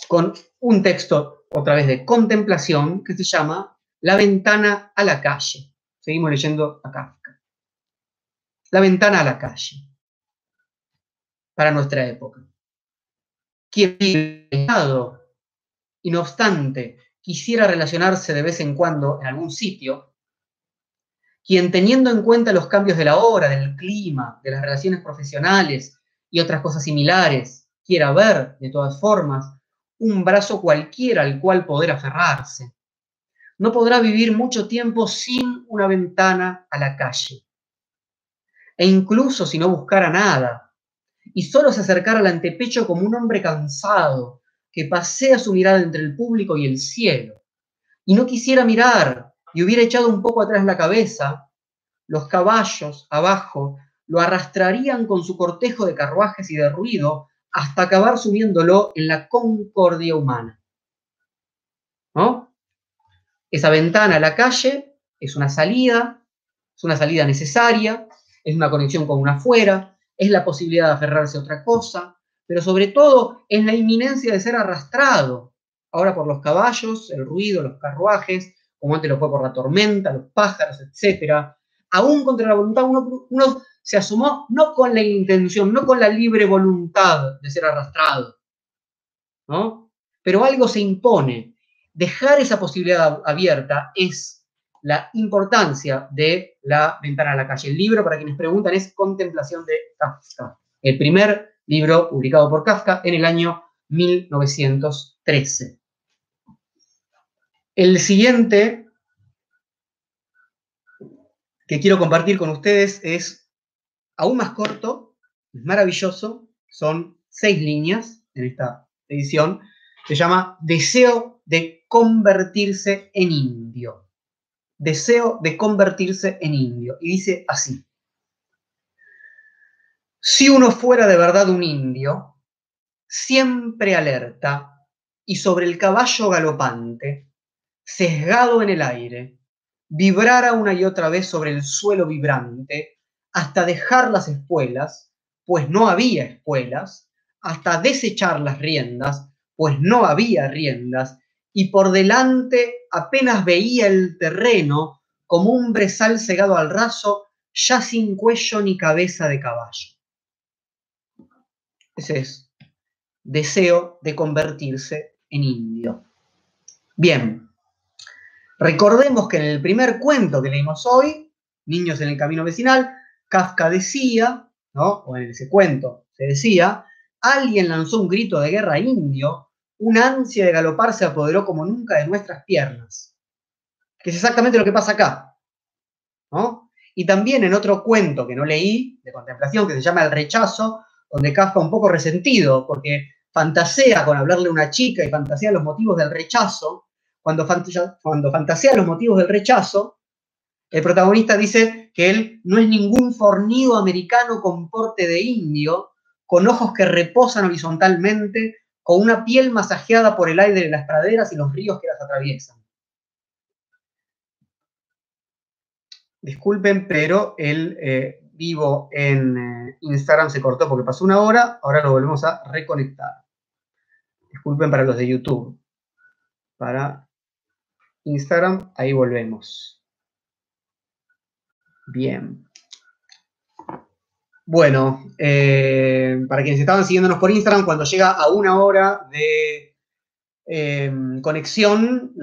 con un texto otra vez de contemplación que se llama La ventana a la calle. Seguimos leyendo a Kafka. La ventana a la calle para nuestra época. Quien y no obstante quisiera relacionarse de vez en cuando en algún sitio, quien teniendo en cuenta los cambios de la hora, del clima, de las relaciones profesionales y otras cosas similares, quiera ver, de todas formas, un brazo cualquiera al cual poder aferrarse, no podrá vivir mucho tiempo sin una ventana a la calle. E incluso si no buscara nada, y solo se acercara al antepecho como un hombre cansado que pasea su mirada entre el público y el cielo, y no quisiera mirar y hubiera echado un poco atrás la cabeza, los caballos abajo lo arrastrarían con su cortejo de carruajes y de ruido hasta acabar subiéndolo en la concordia humana. ¿No? Esa ventana a la calle es una salida, es una salida necesaria, es una conexión con una afuera, es la posibilidad de aferrarse a otra cosa, pero sobre todo es la inminencia de ser arrastrado, ahora por los caballos, el ruido, los carruajes, como antes lo fue por la tormenta, los pájaros, etc. Aún contra la voluntad, uno, uno se asomó no con la intención, no con la libre voluntad de ser arrastrado, ¿no? Pero algo se impone. Dejar esa posibilidad abierta es la importancia de la ventana a la calle. El libro, para quienes preguntan, es Contemplación de Kafka, el primer libro publicado por Kafka en el año 1913. El siguiente que quiero compartir con ustedes es aún más corto, es maravilloso, son seis líneas en esta edición, se llama Deseo de convertirse en indio deseo de convertirse en indio. Y dice así, si uno fuera de verdad un indio, siempre alerta y sobre el caballo galopante, sesgado en el aire, vibrara una y otra vez sobre el suelo vibrante hasta dejar las espuelas, pues no había espuelas, hasta desechar las riendas, pues no había riendas, y por delante apenas veía el terreno como un brezal cegado al raso, ya sin cuello ni cabeza de caballo. Ese es deseo de convertirse en indio. Bien, recordemos que en el primer cuento que leímos hoy, Niños en el Camino Vecinal, Kafka decía, ¿no? o en ese cuento se decía, alguien lanzó un grito de guerra indio una ansia de galopar se apoderó como nunca de nuestras piernas, que es exactamente lo que pasa acá. ¿no? Y también en otro cuento que no leí, de contemplación, que se llama El rechazo, donde Kafka un poco resentido, porque fantasea con hablarle a una chica y fantasea los motivos del rechazo, cuando, cuando fantasea los motivos del rechazo, el protagonista dice que él no es ningún fornido americano con porte de indio, con ojos que reposan horizontalmente con una piel masajeada por el aire de las praderas y los ríos que las atraviesan. Disculpen, pero el vivo en eh, Instagram se cortó porque pasó una hora, ahora lo volvemos a reconectar. Disculpen para los de YouTube. Para Instagram, ahí volvemos. Bien. Bueno, eh, para quienes estaban siguiéndonos por Instagram, cuando llega a una hora de eh, conexión,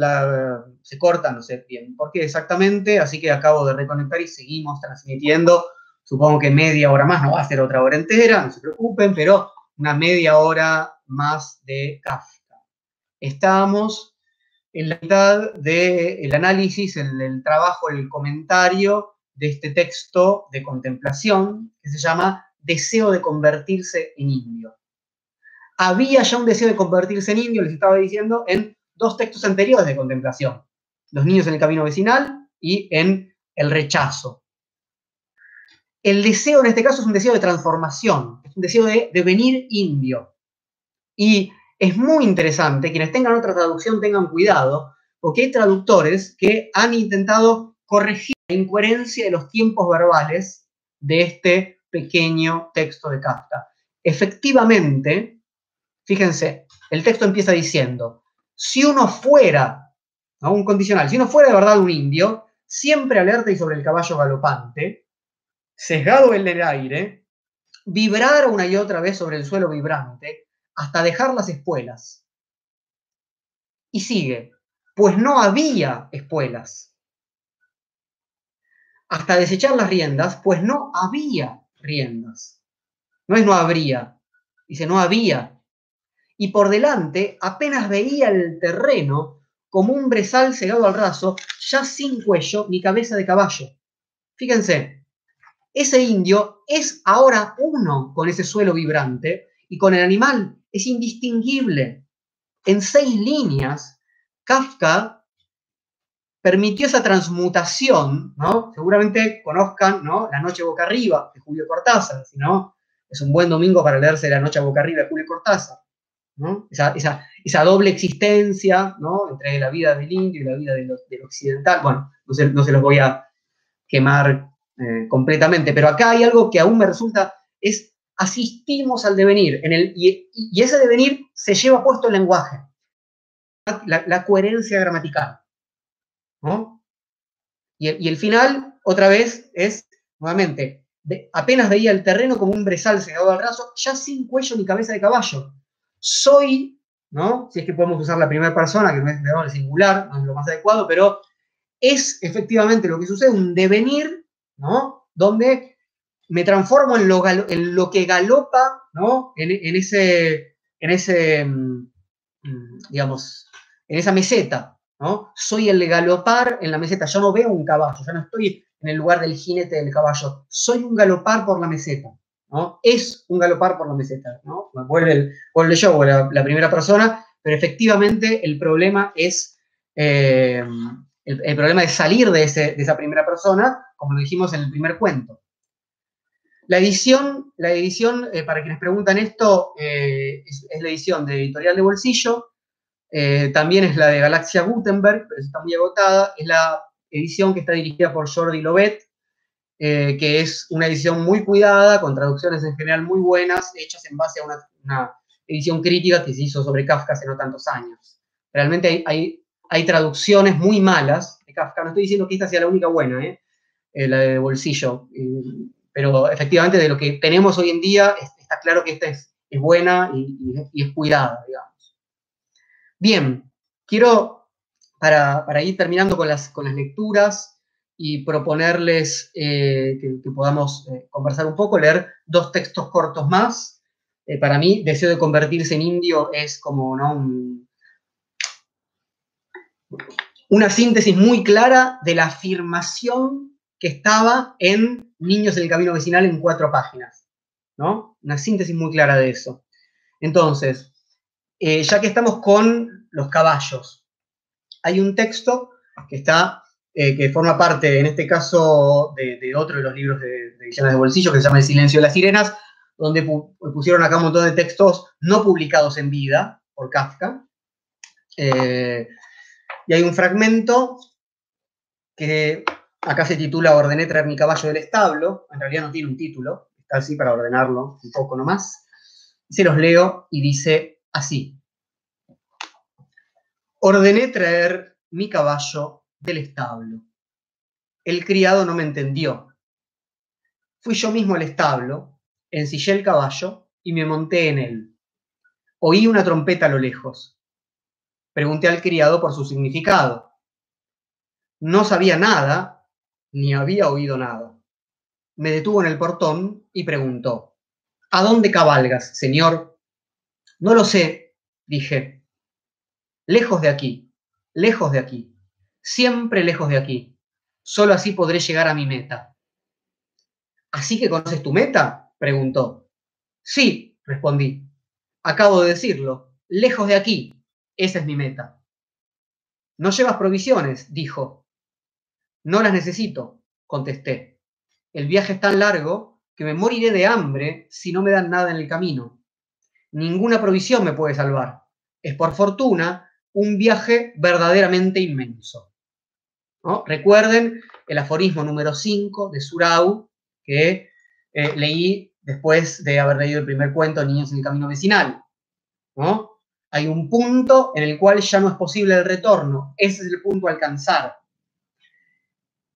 se corta, no sé bien por qué exactamente, así que acabo de reconectar y seguimos transmitiendo. Supongo que media hora más, no va a ser otra hora entera, no se preocupen, pero una media hora más de Kafka. Estamos en la mitad del análisis, el, el trabajo, el comentario de este texto de contemplación que se llama Deseo de convertirse en indio. Había ya un deseo de convertirse en indio, les estaba diciendo, en dos textos anteriores de contemplación, Los niños en el camino vecinal y en El rechazo. El deseo en este caso es un deseo de transformación, es un deseo de devenir indio. Y es muy interesante, quienes tengan otra traducción tengan cuidado, porque hay traductores que han intentado corregir la incoherencia de los tiempos verbales de este pequeño texto de Kafka. Efectivamente, fíjense, el texto empieza diciendo, si uno fuera, un condicional, si uno fuera de verdad un indio, siempre alerta y sobre el caballo galopante, sesgado en el aire, vibrar una y otra vez sobre el suelo vibrante, hasta dejar las espuelas. Y sigue, pues no había espuelas hasta desechar las riendas, pues no había riendas. No es no habría, dice no había. Y por delante apenas veía el terreno como un brezal cegado al raso, ya sin cuello ni cabeza de caballo. Fíjense, ese indio es ahora uno con ese suelo vibrante y con el animal, es indistinguible. En seis líneas, Kafka permitió esa transmutación, ¿no? Seguramente conozcan, ¿no? La noche boca arriba de Julio Cortázar, si no, es un buen domingo para leerse La noche boca arriba de Julio Cortázar, ¿no? Esa, doble existencia, ¿no? Entre la vida del indio y la vida del, occidental. Bueno, no se, no se, los voy a quemar eh, completamente, pero acá hay algo que aún me resulta, es asistimos al devenir, en el, y, ese devenir se lleva puesto el lenguaje, la coherencia gramatical. Y el, final, otra vez, es, nuevamente, apenas veía el terreno como un brezal cegado al raso, ya sin cuello ni cabeza de caballo. Soy, ¿no? Si es que podemos usar la primera persona, que no es el singular, no es lo más adecuado, pero es efectivamente lo que sucede, un devenir, ¿no? Donde me transformo en lo, que galopa, ¿no? En, ese, en ese, mm, mm, digamos, en esa meseta, soy el galopar en la meseta, yo no veo un caballo, yo no estoy en el lugar del jinete del caballo, soy un galopar por la meseta, ¿no? Es un galopar por la meseta, ¿no? Vuelve el, vuelve yo, la, la, primera persona, pero efectivamente el problema es, eh, el, problema de salir de, esa primera persona, como lo dijimos en el primer cuento. La edición, la edición eh, para quienes preguntan esto, eh, es, es, la edición de Editorial de Bolsillo, eh, también es la de Galaxia Gutenberg, pero está muy agotada. Es la edición que está dirigida por Jordi Lobet, eh, que es una edición muy cuidada, con traducciones en general muy buenas, hechas en base a una, edición crítica que se hizo sobre Kafka hace no tantos años. Realmente hay, hay, traducciones muy malas de Kafka. No estoy diciendo que esta sea la única buena, ¿eh? La de bolsillo. pero efectivamente de lo que tenemos hoy en día está claro que esta es, buena y, y es cuidada, digamos. Bien, quiero, para, ir terminando con las, con las lecturas y proponerles eh, que, podamos eh, conversar un poco, leer dos textos cortos más. Eh, para mí, Deseo de convertirse en indio es como una síntesis muy clara de la afirmación que estaba en Niños en el Camino Vecinal en cuatro páginas. ¿no? Una síntesis muy clara de eso. Entonces, eh, ya que estamos con los caballos, hay un texto que está, eh, que forma parte, en este caso, de, otro de los libros de, de de bolsillo, que se llama El silencio de las sirenas, donde pusieron acá un montón de textos no publicados en vida por Kafka. Eh, y hay un fragmento que acá se titula Ordené traer mi caballo del establo. En realidad no tiene un título, está así para ordenarlo un poco nomás. Se los leo y dice así. Ordené traer mi caballo del establo. El criado no me entendió. Fui yo mismo al establo, ensillé el caballo y me monté en él. Oí una trompeta a lo lejos. Pregunté al criado por su significado. No sabía nada, ni había oído nada. Me detuvo en el portón y preguntó, ¿A dónde cabalgas, señor? No lo sé, dije. Lejos de aquí, lejos de aquí, siempre lejos de aquí. Solo así podré llegar a mi meta. ¿Así que conoces tu meta? preguntó. Sí, respondí. Acabo de decirlo, lejos de aquí. Esa es mi meta. No llevas provisiones, dijo. No las necesito, contesté. El viaje es tan largo que me moriré de hambre si no me dan nada en el camino. Ninguna provisión me puede salvar. Es por fortuna un viaje verdaderamente inmenso. Recuerden el aforismo número 5 de Surau que eh, leí después de haber leído el primer cuento, Niños en el Camino Vecinal. ¿no? Hay un punto en el cual ya no es posible el retorno. Ese es el punto a alcanzar.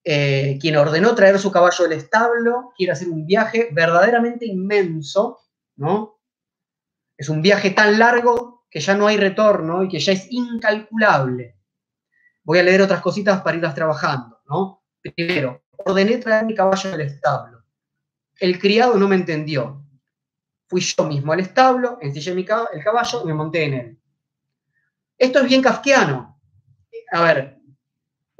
Eh, quien ordenó traer su caballo del establo quiere hacer un viaje verdaderamente inmenso, ¿no? Es un viaje tan largo que ya no hay retorno y que ya es incalculable. Voy a leer otras cositas para irlas trabajando, ¿no? Primero, ordené traer mi caballo del establo. El criado no me entendió. Fui yo mismo al establo, ensillé mi el caballo y me monté en él. Esto es bien kafkiano. A ver,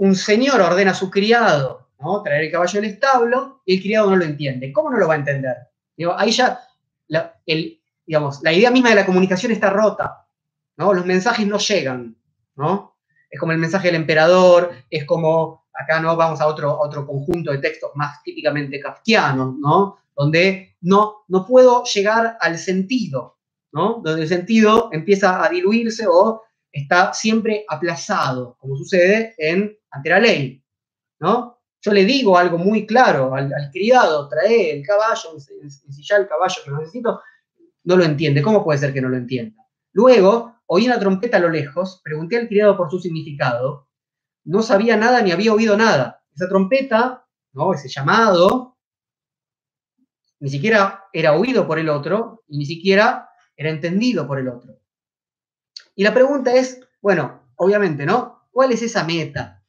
un señor ordena a su criado ¿no? traer el caballo del establo y el criado no lo entiende. ¿Cómo no lo va a entender? Digo, ahí ya la, digamos, la idea misma de la comunicación está rota. ¿no? Los mensajes no llegan. ¿no? Es como el mensaje del emperador, es como, acá no vamos a otro, otro conjunto de textos más típicamente kafkianos, ¿no? donde no, no puedo llegar al sentido, ¿no? donde el sentido empieza a diluirse o está siempre aplazado, como sucede en ante la ley, ¿no? Yo le digo algo muy claro al, criado, trae el caballo, ya el caballo que necesito, no lo entiende. ¿Cómo puede ser que no lo entienda? Luego, oí una trompeta a lo lejos, pregunté al criado por su significado, no sabía nada ni había oído nada. Esa trompeta, ¿no? ese llamado, ni siquiera era oído por el otro y ni siquiera era entendido por el otro. Y la pregunta es, bueno, obviamente, ¿no? ¿Cuál es esa meta?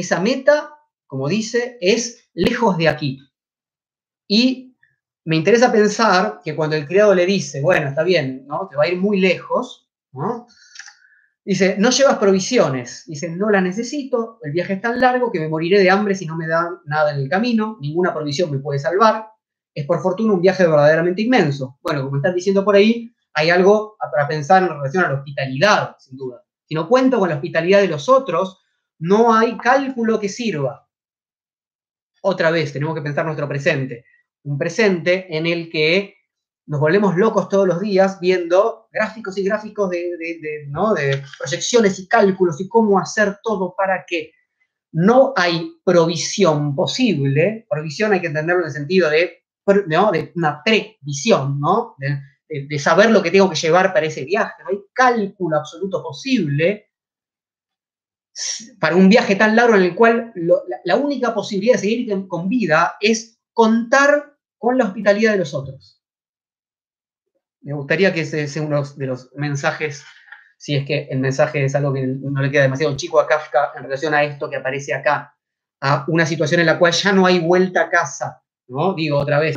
Esa meta, como dice, es lejos de aquí. Y me interesa pensar que cuando el criado le dice, bueno, está bien, ¿no? Te va a ir muy lejos, ¿no? Dice, no llevas provisiones. Dice, no las necesito, el viaje es tan largo que me moriré de hambre si no me dan nada en el camino, ninguna provisión me puede salvar. Es por fortuna un viaje verdaderamente inmenso. Bueno, como están diciendo por ahí, hay algo para pensar en relación a la hospitalidad, sin duda. Si no cuento con la hospitalidad de los otros, no hay cálculo que sirva. Otra vez, tenemos que pensar nuestro presente. Un presente en el que nos volvemos locos todos los días viendo gráficos y gráficos de, de proyecciones y cálculos y cómo hacer todo para que no hay provisión posible. Provisión hay que entenderlo en el sentido de, de una previsión, ¿no? de saber lo que tengo que llevar para ese viaje. No hay cálculo absoluto posible para un viaje tan largo en el cual la, única posibilidad de seguir con vida es contar con la hospitalidad de los otros. Me gustaría que ese sea uno de los mensajes, si es que el mensaje es algo que no le queda demasiado chico a Kafka en relación a esto que aparece acá, a una situación en la cual ya no hay vuelta a casa, ¿no? Digo otra vez,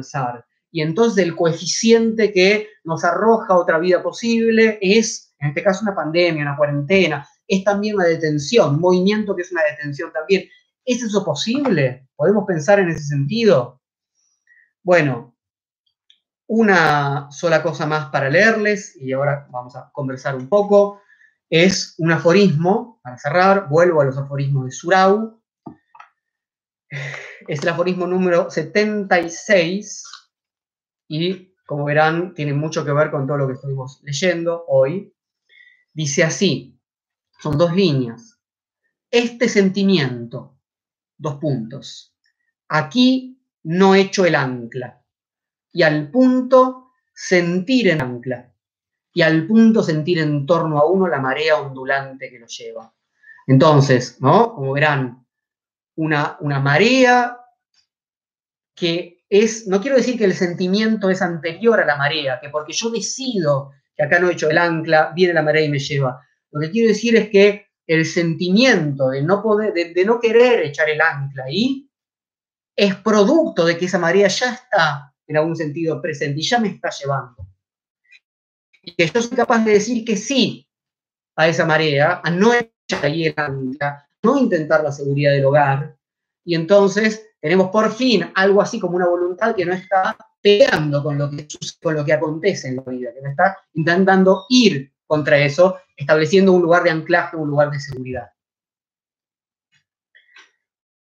y entonces el coeficiente que nos arroja otra vida posible es, en este caso, una pandemia, una cuarentena, es también una detención, movimiento que es una detención también. ¿Es eso posible? ¿Podemos pensar en ese sentido? Bueno, una sola cosa más para leerles y ahora vamos a conversar un poco. Es un aforismo, para cerrar, vuelvo a los aforismos de Surau. Es el aforismo número 76 y, como verán, tiene mucho que ver con todo lo que estuvimos leyendo hoy. Dice así, son dos líneas. Este sentimiento, dos puntos. Aquí no echo el ancla. Y al punto sentir en ancla. Y al punto sentir en torno a uno la marea ondulante que lo lleva. Entonces, ¿no? Como verán, una, una marea que es, no quiero decir que el sentimiento es anterior a la marea, que porque yo decido que acá no he hecho el ancla, viene la marea y me lleva. Lo que quiero decir es que el sentimiento de no, poder, de, no querer echar el ancla ahí es producto de que esa marea ya está en algún sentido presente y ya me está llevando. Y que yo soy capaz de decir que sí a esa marea, a no echar ahí el ancla, no intentar la seguridad del hogar. Y entonces tenemos por fin algo así como una voluntad que no está peleando con lo que, con lo que acontece en la vida, que no está intentando ir contra eso, estableciendo un lugar de anclaje, un lugar de seguridad.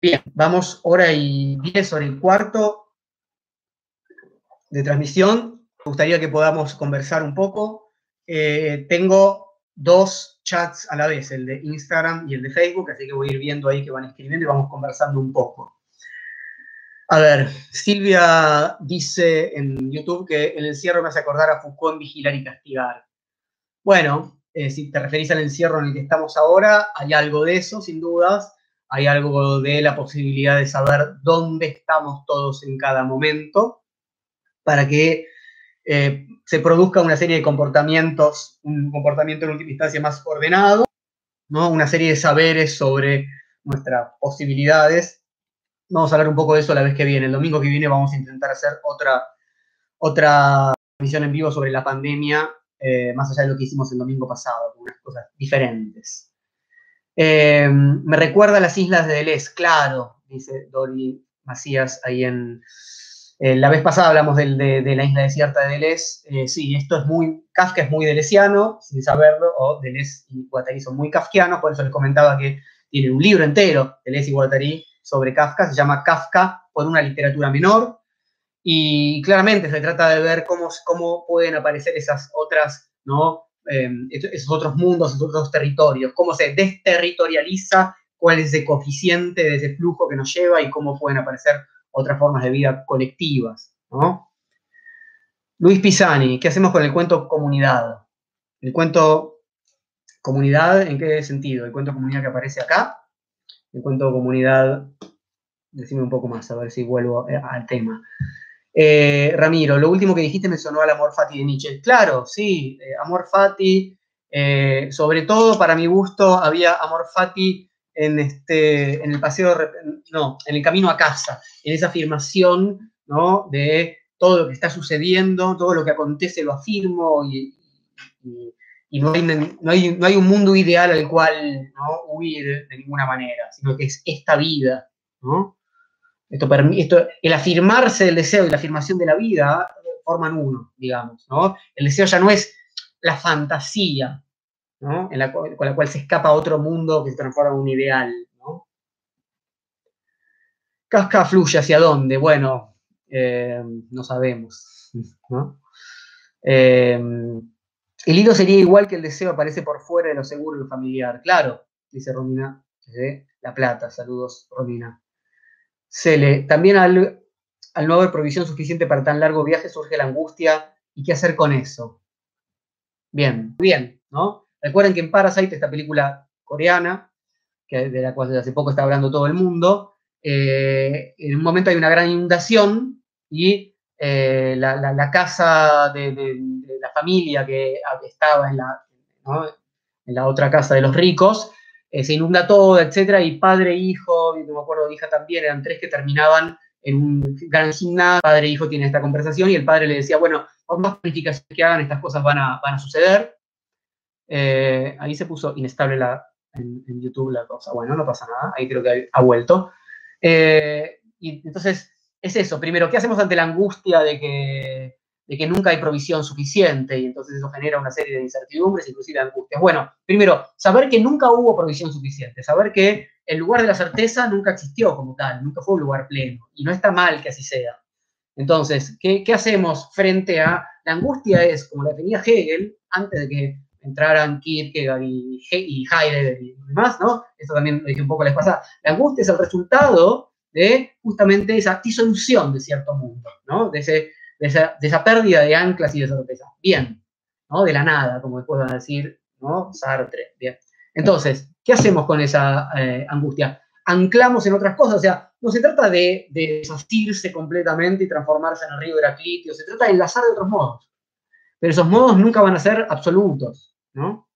Bien, vamos hora y diez, sobre el cuarto de transmisión. Me gustaría que podamos conversar un poco. Eh, tengo dos chats a la vez, el de Instagram y el de Facebook, así que voy a ir viendo ahí que van escribiendo y vamos conversando un poco. A ver, Silvia dice en YouTube que el encierro me hace acordar a Foucault en Vigilar y Castigar. Bueno, eh, si te referís al encierro en el que estamos ahora, hay algo de eso, sin dudas hay algo de la posibilidad de saber dónde estamos todos en cada momento para que eh, se produzca una serie de comportamientos, un comportamiento en última instancia más ordenado, ¿no? una serie de saberes sobre nuestras posibilidades. Vamos a hablar un poco de eso la vez que viene. El domingo que viene vamos a intentar hacer otra, otra misión en vivo sobre la pandemia, eh, más allá de lo que hicimos el domingo pasado, con unas cosas diferentes. Eh, me recuerda a las islas de Deleuze, claro, dice Dori Macías ahí en... Eh, la vez pasada hablamos de, la isla desierta de Deleuze. Sí, esto es muy... Kafka es muy delesiano, sin saberlo, o Deleuze y Guattari son muy kafkianos, por eso les comentaba que tiene un libro entero, Deleuze y Guattari, sobre Kafka, se llama Kafka por una literatura menor, y claramente se trata de ver cómo, cómo pueden aparecer esas otras ¿no? Em, esos otros mundos, esos otros territorios, cómo se desterritorializa, cuál es ese coeficiente de ese flujo que nos lleva y cómo pueden aparecer otras formas de vida colectivas. Luis Pisani, ¿qué hacemos con el cuento comunidad? El cuento comunidad, ¿en qué sentido? El cuento comunidad que aparece acá, el cuento comunidad, decime un poco más, a ver si vuelvo eh, al tema. Eh, Ramiro, lo último que dijiste me sonó al amor fati de Nietzsche. Claro, sí, eh, amor fati. Eh, sobre todo, para mi gusto, había amor fati en, este, en el paseo, no, en el camino a casa, en esa afirmación ¿no? de todo lo que está sucediendo, todo lo que acontece lo afirmo y, no, hay, no, hay, un mundo ideal al cual ¿no? huir de ninguna manera, sino que es esta vida, ¿no? Esto, el afirmarse del deseo y la afirmación de la vida forman uno, digamos, ¿no? El deseo ya no es la fantasía, ¿no? con la cual se escapa a otro mundo que se transforma en un ideal, ¿no? Casca fluye hacia dónde, bueno, eh, no sabemos, ¿no? Eh, el hilo sería igual que el deseo aparece por fuera de lo seguro y lo familiar. Claro, dice Romina, desde La Plata. Saludos, Romina. Cele, también al, no haber provisión suficiente para tan largo viaje surge la angustia y qué hacer con eso. Bien, bien, ¿no? Recuerden que en Parasite, esta película coreana, que, de la cual hace poco está hablando todo el mundo, eh, en un momento hay una gran inundación y eh, la, casa de, la familia que estaba en la otra casa de los ricos eh, se inunda todo, etcétera, y padre, hijo, no me acuerdo, hija también, eran tres que terminaban en un gran gimnasio, padre e hijo tienen esta conversación y el padre le decía, bueno, por más planificaciones que hagan, estas cosas van a, van a suceder. Eh, ahí se puso inestable la, en, YouTube la cosa. Bueno, no pasa nada, ahí creo que ha vuelto. Eh, y entonces, es eso. Primero, ¿qué hacemos ante la angustia de que de que nunca hay provisión suficiente y entonces eso genera una serie de incertidumbres, inclusive angustias. Bueno, primero, saber que nunca hubo provisión suficiente, saber que el lugar de la certeza nunca existió como tal, nunca fue un lugar pleno y no está mal que así sea. Entonces, ¿qué, hacemos frente a la angustia? Es, como la definía Hegel, antes de que entraran Kierkegaard y, Heidegger y demás, ¿no? Esto también lo dije un poco la vez. La angustia es el resultado de justamente esa disolución de cierto mundo, ¿no? De ese de esa, pérdida de anclas y de certeza. Bien, ¿no? De la nada, como después van a decir, ¿no? Sartre, bien. Entonces, ¿qué hacemos con esa eh, angustia? anclamos en otras cosas. O sea, no se trata de, de completamente y transformarse en el río Heraclitio, se trata de enlazar de otros modos. Pero esos modos nunca van a ser absolutos, ¿no?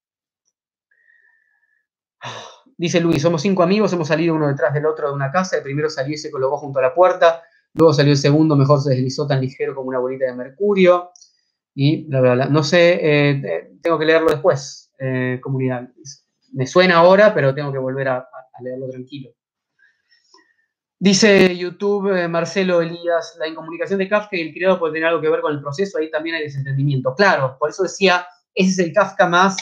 Dice Luis, somos cinco amigos, hemos salido uno detrás del otro de una casa, el primero salió y se colocó junto a la puerta, luego salió el segundo, mejor se deslizó tan ligero como una bolita de mercurio, y bla, bla, bla. No sé, eh, tengo que leerlo después, eh, comunidad. Me suena ahora, pero tengo que volver a, leerlo tranquilo. Dice YouTube eh, Marcelo Elías, la incomunicación de Kafka y el criado puede tener algo que ver con el proceso, ahí también hay desentendimiento. Claro, por eso decía, ese es el Kafka más,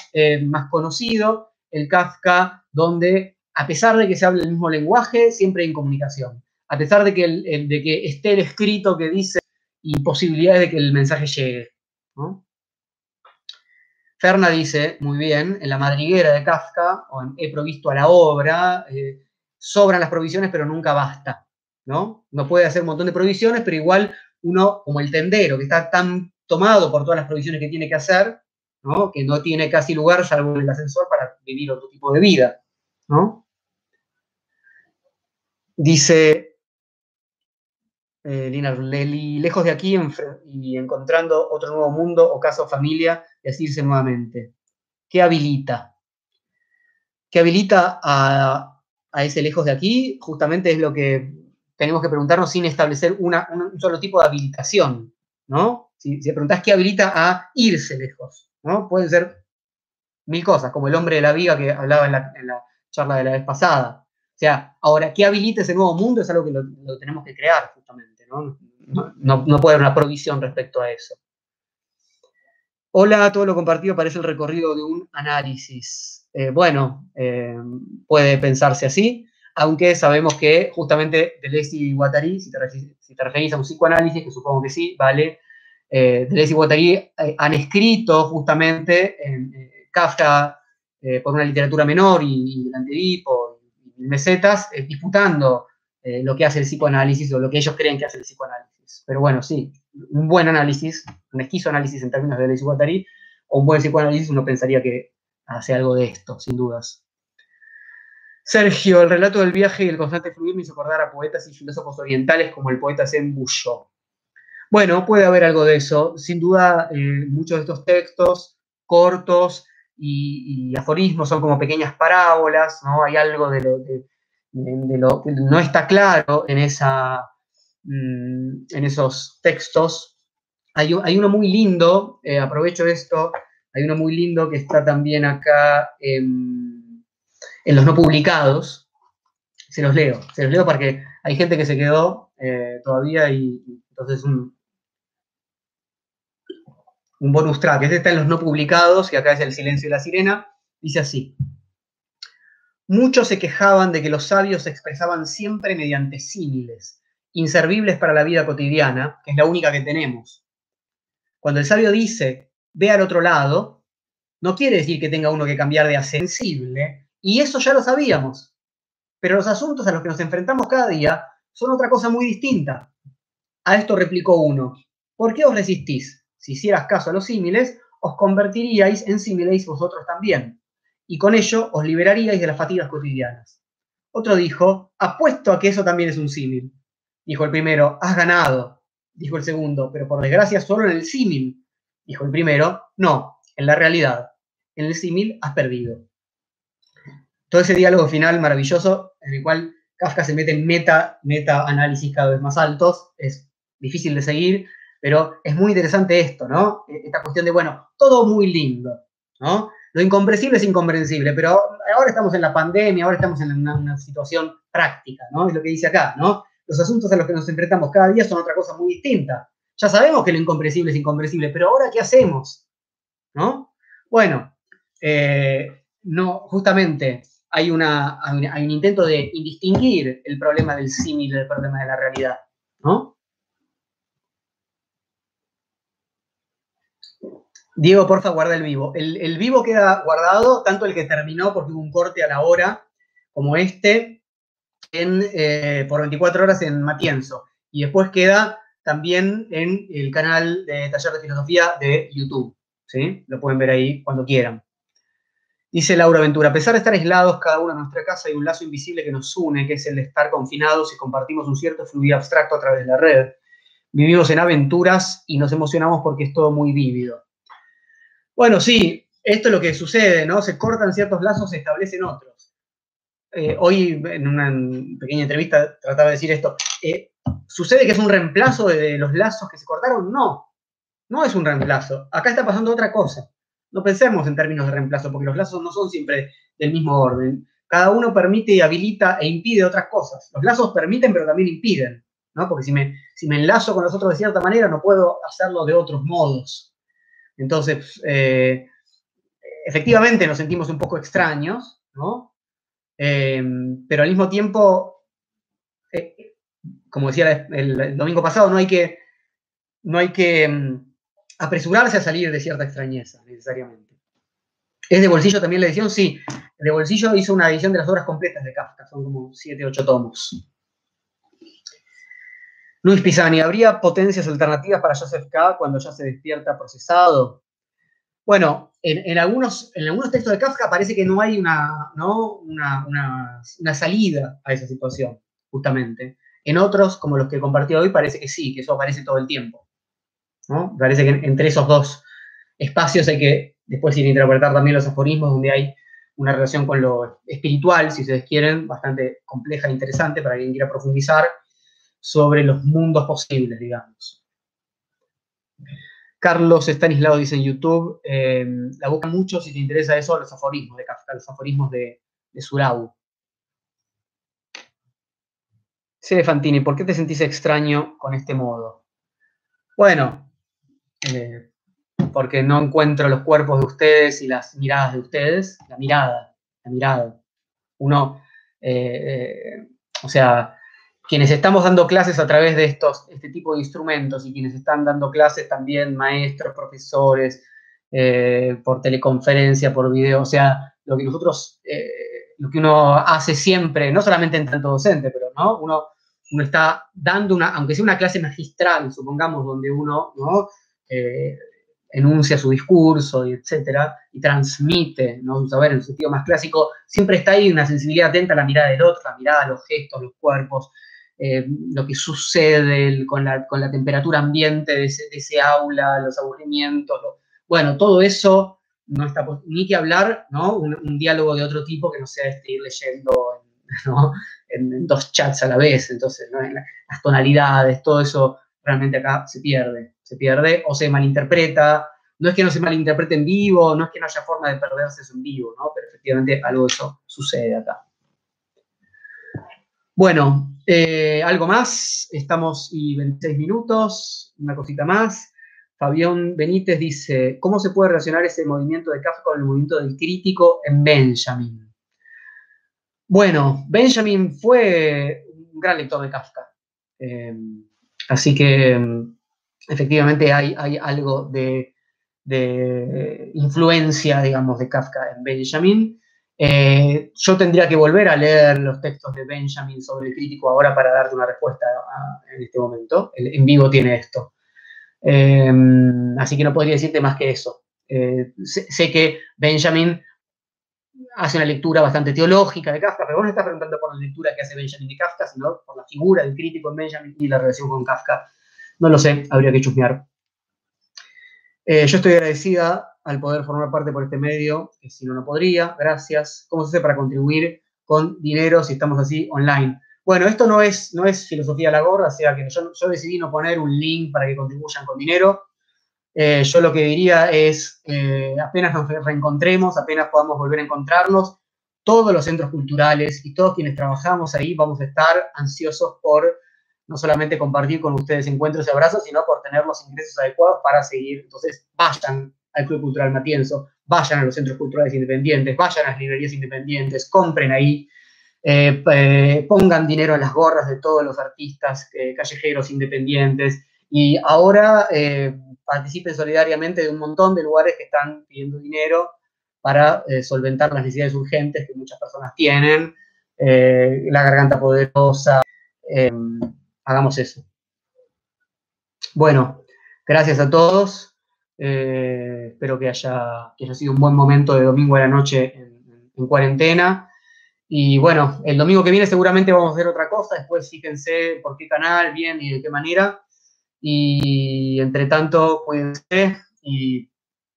más conocido, el Kafka donde, a pesar de que se hable el mismo lenguaje, siempre hay incomunicación. A pesar de que, de que esté el escrito que dice y posibilidades de que el mensaje llegue. Ferna dice, muy bien, en la madriguera de Kafka, He provisto a la obra, eh, sobran las provisiones, pero nunca basta. ¿no? no puede hacer un montón de provisiones, pero igual uno, como el tendero, que está tan tomado por todas las provisiones que tiene que hacer, ¿no? que no tiene casi lugar, salvo en el ascensor, para vivir otro tipo de vida. ¿no? Dice, eh, lejos de aquí y encontrando otro nuevo mundo o casa o familia, decirse nuevamente. ¿Qué habilita? ¿Qué habilita a, ese lejos de aquí? Justamente es lo que tenemos que preguntarnos sin establecer una, un solo tipo de habilitación, ¿no? Si, si preguntás qué habilita a irse lejos, ¿no? Pueden ser mil cosas, como el hombre de la viga que hablaba en la, charla de la vez pasada. O sea, ahora, ¿qué habilita ese nuevo mundo? Es algo que lo tenemos que crear, justamente. ¿No? puede haber una provisión respecto a eso. Hola, todo lo compartido parece el recorrido de un análisis. Eh, bueno, eh, puede pensarse así, aunque sabemos que justamente Deleuze y Guattari, si te, si referís a un psicoanálisis, que supongo que sí, vale, eh, Deleuze y Guattari eh, han escrito justamente en Kafka por una literatura menor y, y Edipo y Mesetas, disputando eh, lo que hace el psicoanálisis o lo que ellos creen que hace el psicoanálisis. Pero bueno, sí, un buen análisis, un esquizoanálisis en términos de Deleuze y o un buen psicoanálisis, uno pensaría que hace algo de esto, sin dudas. Sergio, el relato del viaje y el constante fluir me hizo acordar a poetas y filósofos orientales como el poeta Zen Busho. Bueno, puede haber algo de eso. Sin duda, eh, muchos de estos textos cortos y, aforismos son como pequeñas parábolas, ¿no? Hay algo de, lo, de, lo que no está claro en, esa, mm, en esos textos. Hay, hay uno muy lindo, eh, aprovecho esto, hay uno muy lindo que está también acá en, los no publicados. Se los leo, se los leo porque hay gente que se quedó eh, todavía y entonces un, un bonus track. Este está en los no publicados y acá es El silencio de la sirena. Dice así. Muchos se quejaban de que los sabios se expresaban siempre mediante símiles, inservibles para la vida cotidiana, que es la única que tenemos. Cuando el sabio dice, ve al otro lado, no quiere decir que tenga uno que cambiar de asensible, y eso ya lo sabíamos. Pero los asuntos a los que nos enfrentamos cada día son otra cosa muy distinta. A esto replicó uno, ¿por qué os resistís? Si hicieras caso a los símiles, os convertiríais en símiles vosotros también y con ello os liberaríais de las fatigas cotidianas. Otro dijo, apuesto a que eso también es un símil. Dijo el primero, has ganado. Dijo el segundo, pero por desgracia solo en el símil. Dijo el primero, no, en la realidad. En el símil has perdido. Todo ese diálogo final maravilloso, en el cual Kafka se mete en meta, meta análisis cada vez más altos, es difícil de seguir, pero es muy interesante esto, ¿no? Esta cuestión de, bueno, todo muy lindo, ¿no? Lo incomprensible es incomprensible, pero ahora estamos en la pandemia, ahora estamos en una, situación práctica, ¿no? Es lo que dice acá, ¿no? Los asuntos a los que nos enfrentamos cada día son otra cosa muy distinta. Ya sabemos que lo incomprensible es incomprensible, pero ahora ¿qué hacemos? ¿No? Bueno, eh, no, justamente hay, una, hay un intento de indistinguir el problema del símil del problema de la realidad, ¿no? Diego, porfa, guarda el vivo. El, vivo queda guardado, tanto el que terminó porque hubo un corte a la hora, como este, en, eh, por 24 horas en Matienzo. Y después queda también en el canal de Taller de Filosofía de YouTube. ¿sí? Lo pueden ver ahí cuando quieran. Dice Laura Ventura, a pesar de estar aislados cada uno en nuestra casa, hay un lazo invisible que nos une, que es el de estar confinados y compartimos un cierto fluido abstracto a través de la red. Vivimos en aventuras y nos emocionamos porque es todo muy vívido. Bueno, sí, esto es lo que sucede, ¿no? Se cortan ciertos lazos, se establecen otros. Eh, hoy, en una pequeña entrevista, trataba de decir esto. Eh, ¿Sucede que es un reemplazo de los lazos que se cortaron? No, no es un reemplazo. Acá está pasando otra cosa no pensemos en términos de reemplazo, porque los lazos no son siempre del mismo orden. Cada uno permite, habilita e impide otras cosas. Los lazos permiten, pero también impiden, ¿no? Porque si me, si me enlazo con los otros de cierta manera, no puedo hacerlo de otros modos. Entonces, eh, efectivamente nos sentimos un poco extraños, ¿no? Eh, pero al mismo tiempo, eh, como decía el, domingo pasado, no hay que, no hay que mm, apresurarse a salir de cierta extrañeza, necesariamente. ¿Es de bolsillo también la edición? Sí. De bolsillo hizo una edición de las obras completas de Kafka, son como 7, 8 tomos. Luis Pisani, ¿habría potencias alternativas para Joseph K. cuando ya se despierta procesado? Bueno, en, algunos, en algunos textos de Kafka parece que no hay una, ¿no? Una, una, salida a esa situación, justamente. En otros, como los que compartí hoy, parece que sí, que eso aparece todo el tiempo. ¿no? Parece que entre esos dos espacios hay que después ir a interpretar también los aforismos, donde hay una relación con lo espiritual, si ustedes quieren, bastante compleja e interesante para quien quiera profundizar sobre los mundos posibles, digamos. Carlos Stanislao dice en YouTube, eh, la busca mucho si te interesa eso, los aforismos de Kafka, los aforismos de, de Surau. ¿por qué te sentís extraño con este modo? Bueno, eh, porque no encuentro los cuerpos de ustedes y las miradas de ustedes, la mirada, la mirada. Uno, eh, o sea, quienes estamos dando clases a través de estos, este tipo de instrumentos y quienes están dando clases también, maestros, profesores, por teleconferencia, por video, o sea, lo que nosotros, lo que uno hace siempre, no solamente en tanto docente, pero ¿no? uno, uno está dando una, aunque sea una clase magistral, supongamos, donde uno, ¿no? Eh, enuncia su discurso, y etcétera, y transmite, ¿no? saber en el sentido más clásico, siempre está ahí una sensibilidad atenta a la mirada del otro, la mirada, los gestos, los cuerpos, eh, lo que sucede con, la, temperatura ambiente de ese, aula, los aburrimientos, bueno, todo eso no está ni que hablar, ¿no? Un, diálogo de otro tipo que no sea este ir leyendo en, dos chats a la vez, entonces, las tonalidades, todo eso realmente acá se pierde, se pierde o se malinterpreta. No es que no se malinterprete en vivo, no es que no haya forma de perderse eso en vivo, ¿no? Pero efectivamente algo de eso sucede acá. Bueno, eh, algo más, estamos y 26 minutos, una cosita más. Fabián Benítez dice, ¿cómo se puede relacionar ese movimiento de Kafka con el movimiento del crítico en Benjamin? Bueno, Benjamin fue un gran lector de Kafka. Eh, Así que mm, efectivamente hay, algo de, influencia, digamos, de Kafka en Benjamin. Eh, yo tendría que volver a leer los textos de Benjamin sobre el crítico ahora para darte una respuesta en este momento. en vivo tiene esto. Em, así que no podría decirte más que eso. Eh, sé, que Benjamin hace una lectura bastante teológica de Kafka, pero vos no estás preguntando por la lectura que hace Benjamin de Kafka, sino por la figura del crítico en Benjamin y la relación con Kafka. No lo sé, habría que chusmear. Eh, yo estoy agradecida al poder formar parte por este medio, que si no, no podría. Gracias. ¿Cómo se hace para contribuir con dinero si estamos así online? Bueno, esto no es, no es filosofía la gorra, o sea que yo, yo decidí no poner un link para que contribuyan con dinero. Eh, yo lo que diría es, eh, apenas nos reencontremos, apenas podamos volver a encontrarnos, todos los centros culturales y todos quienes trabajamos ahí vamos a estar ansiosos por no solamente compartir con ustedes encuentros y abrazos, sino por tener los ingresos adecuados para seguir. Entonces, vayan al Club Cultural Matienzo, vayan a los centros culturales independientes, vayan a las librerías independientes, compren ahí, eh, pongan dinero en las gorras de todos los artistas callejeros independientes. Y ahora participen solidariamente de un montón de lugares que están pidiendo dinero para eh, solventar las necesidades urgentes que muchas personas tienen, eh, la garganta poderosa, hagamos eso. Bueno, gracias a todos. Eh, espero que haya, que haya sido un buen momento de domingo a la noche en, cuarentena. Y bueno, el domingo que viene seguramente vamos a hacer otra cosa. Después fíjense por qué canal, bien y de qué manera. Y entre tanto, cuídense y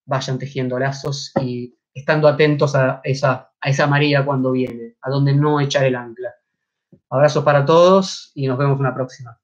vayan tejiendo lazos y estando atentos a esa, a esa María cuando viene, a donde no echar el ancla. Abrazos para todos y nos vemos una próxima.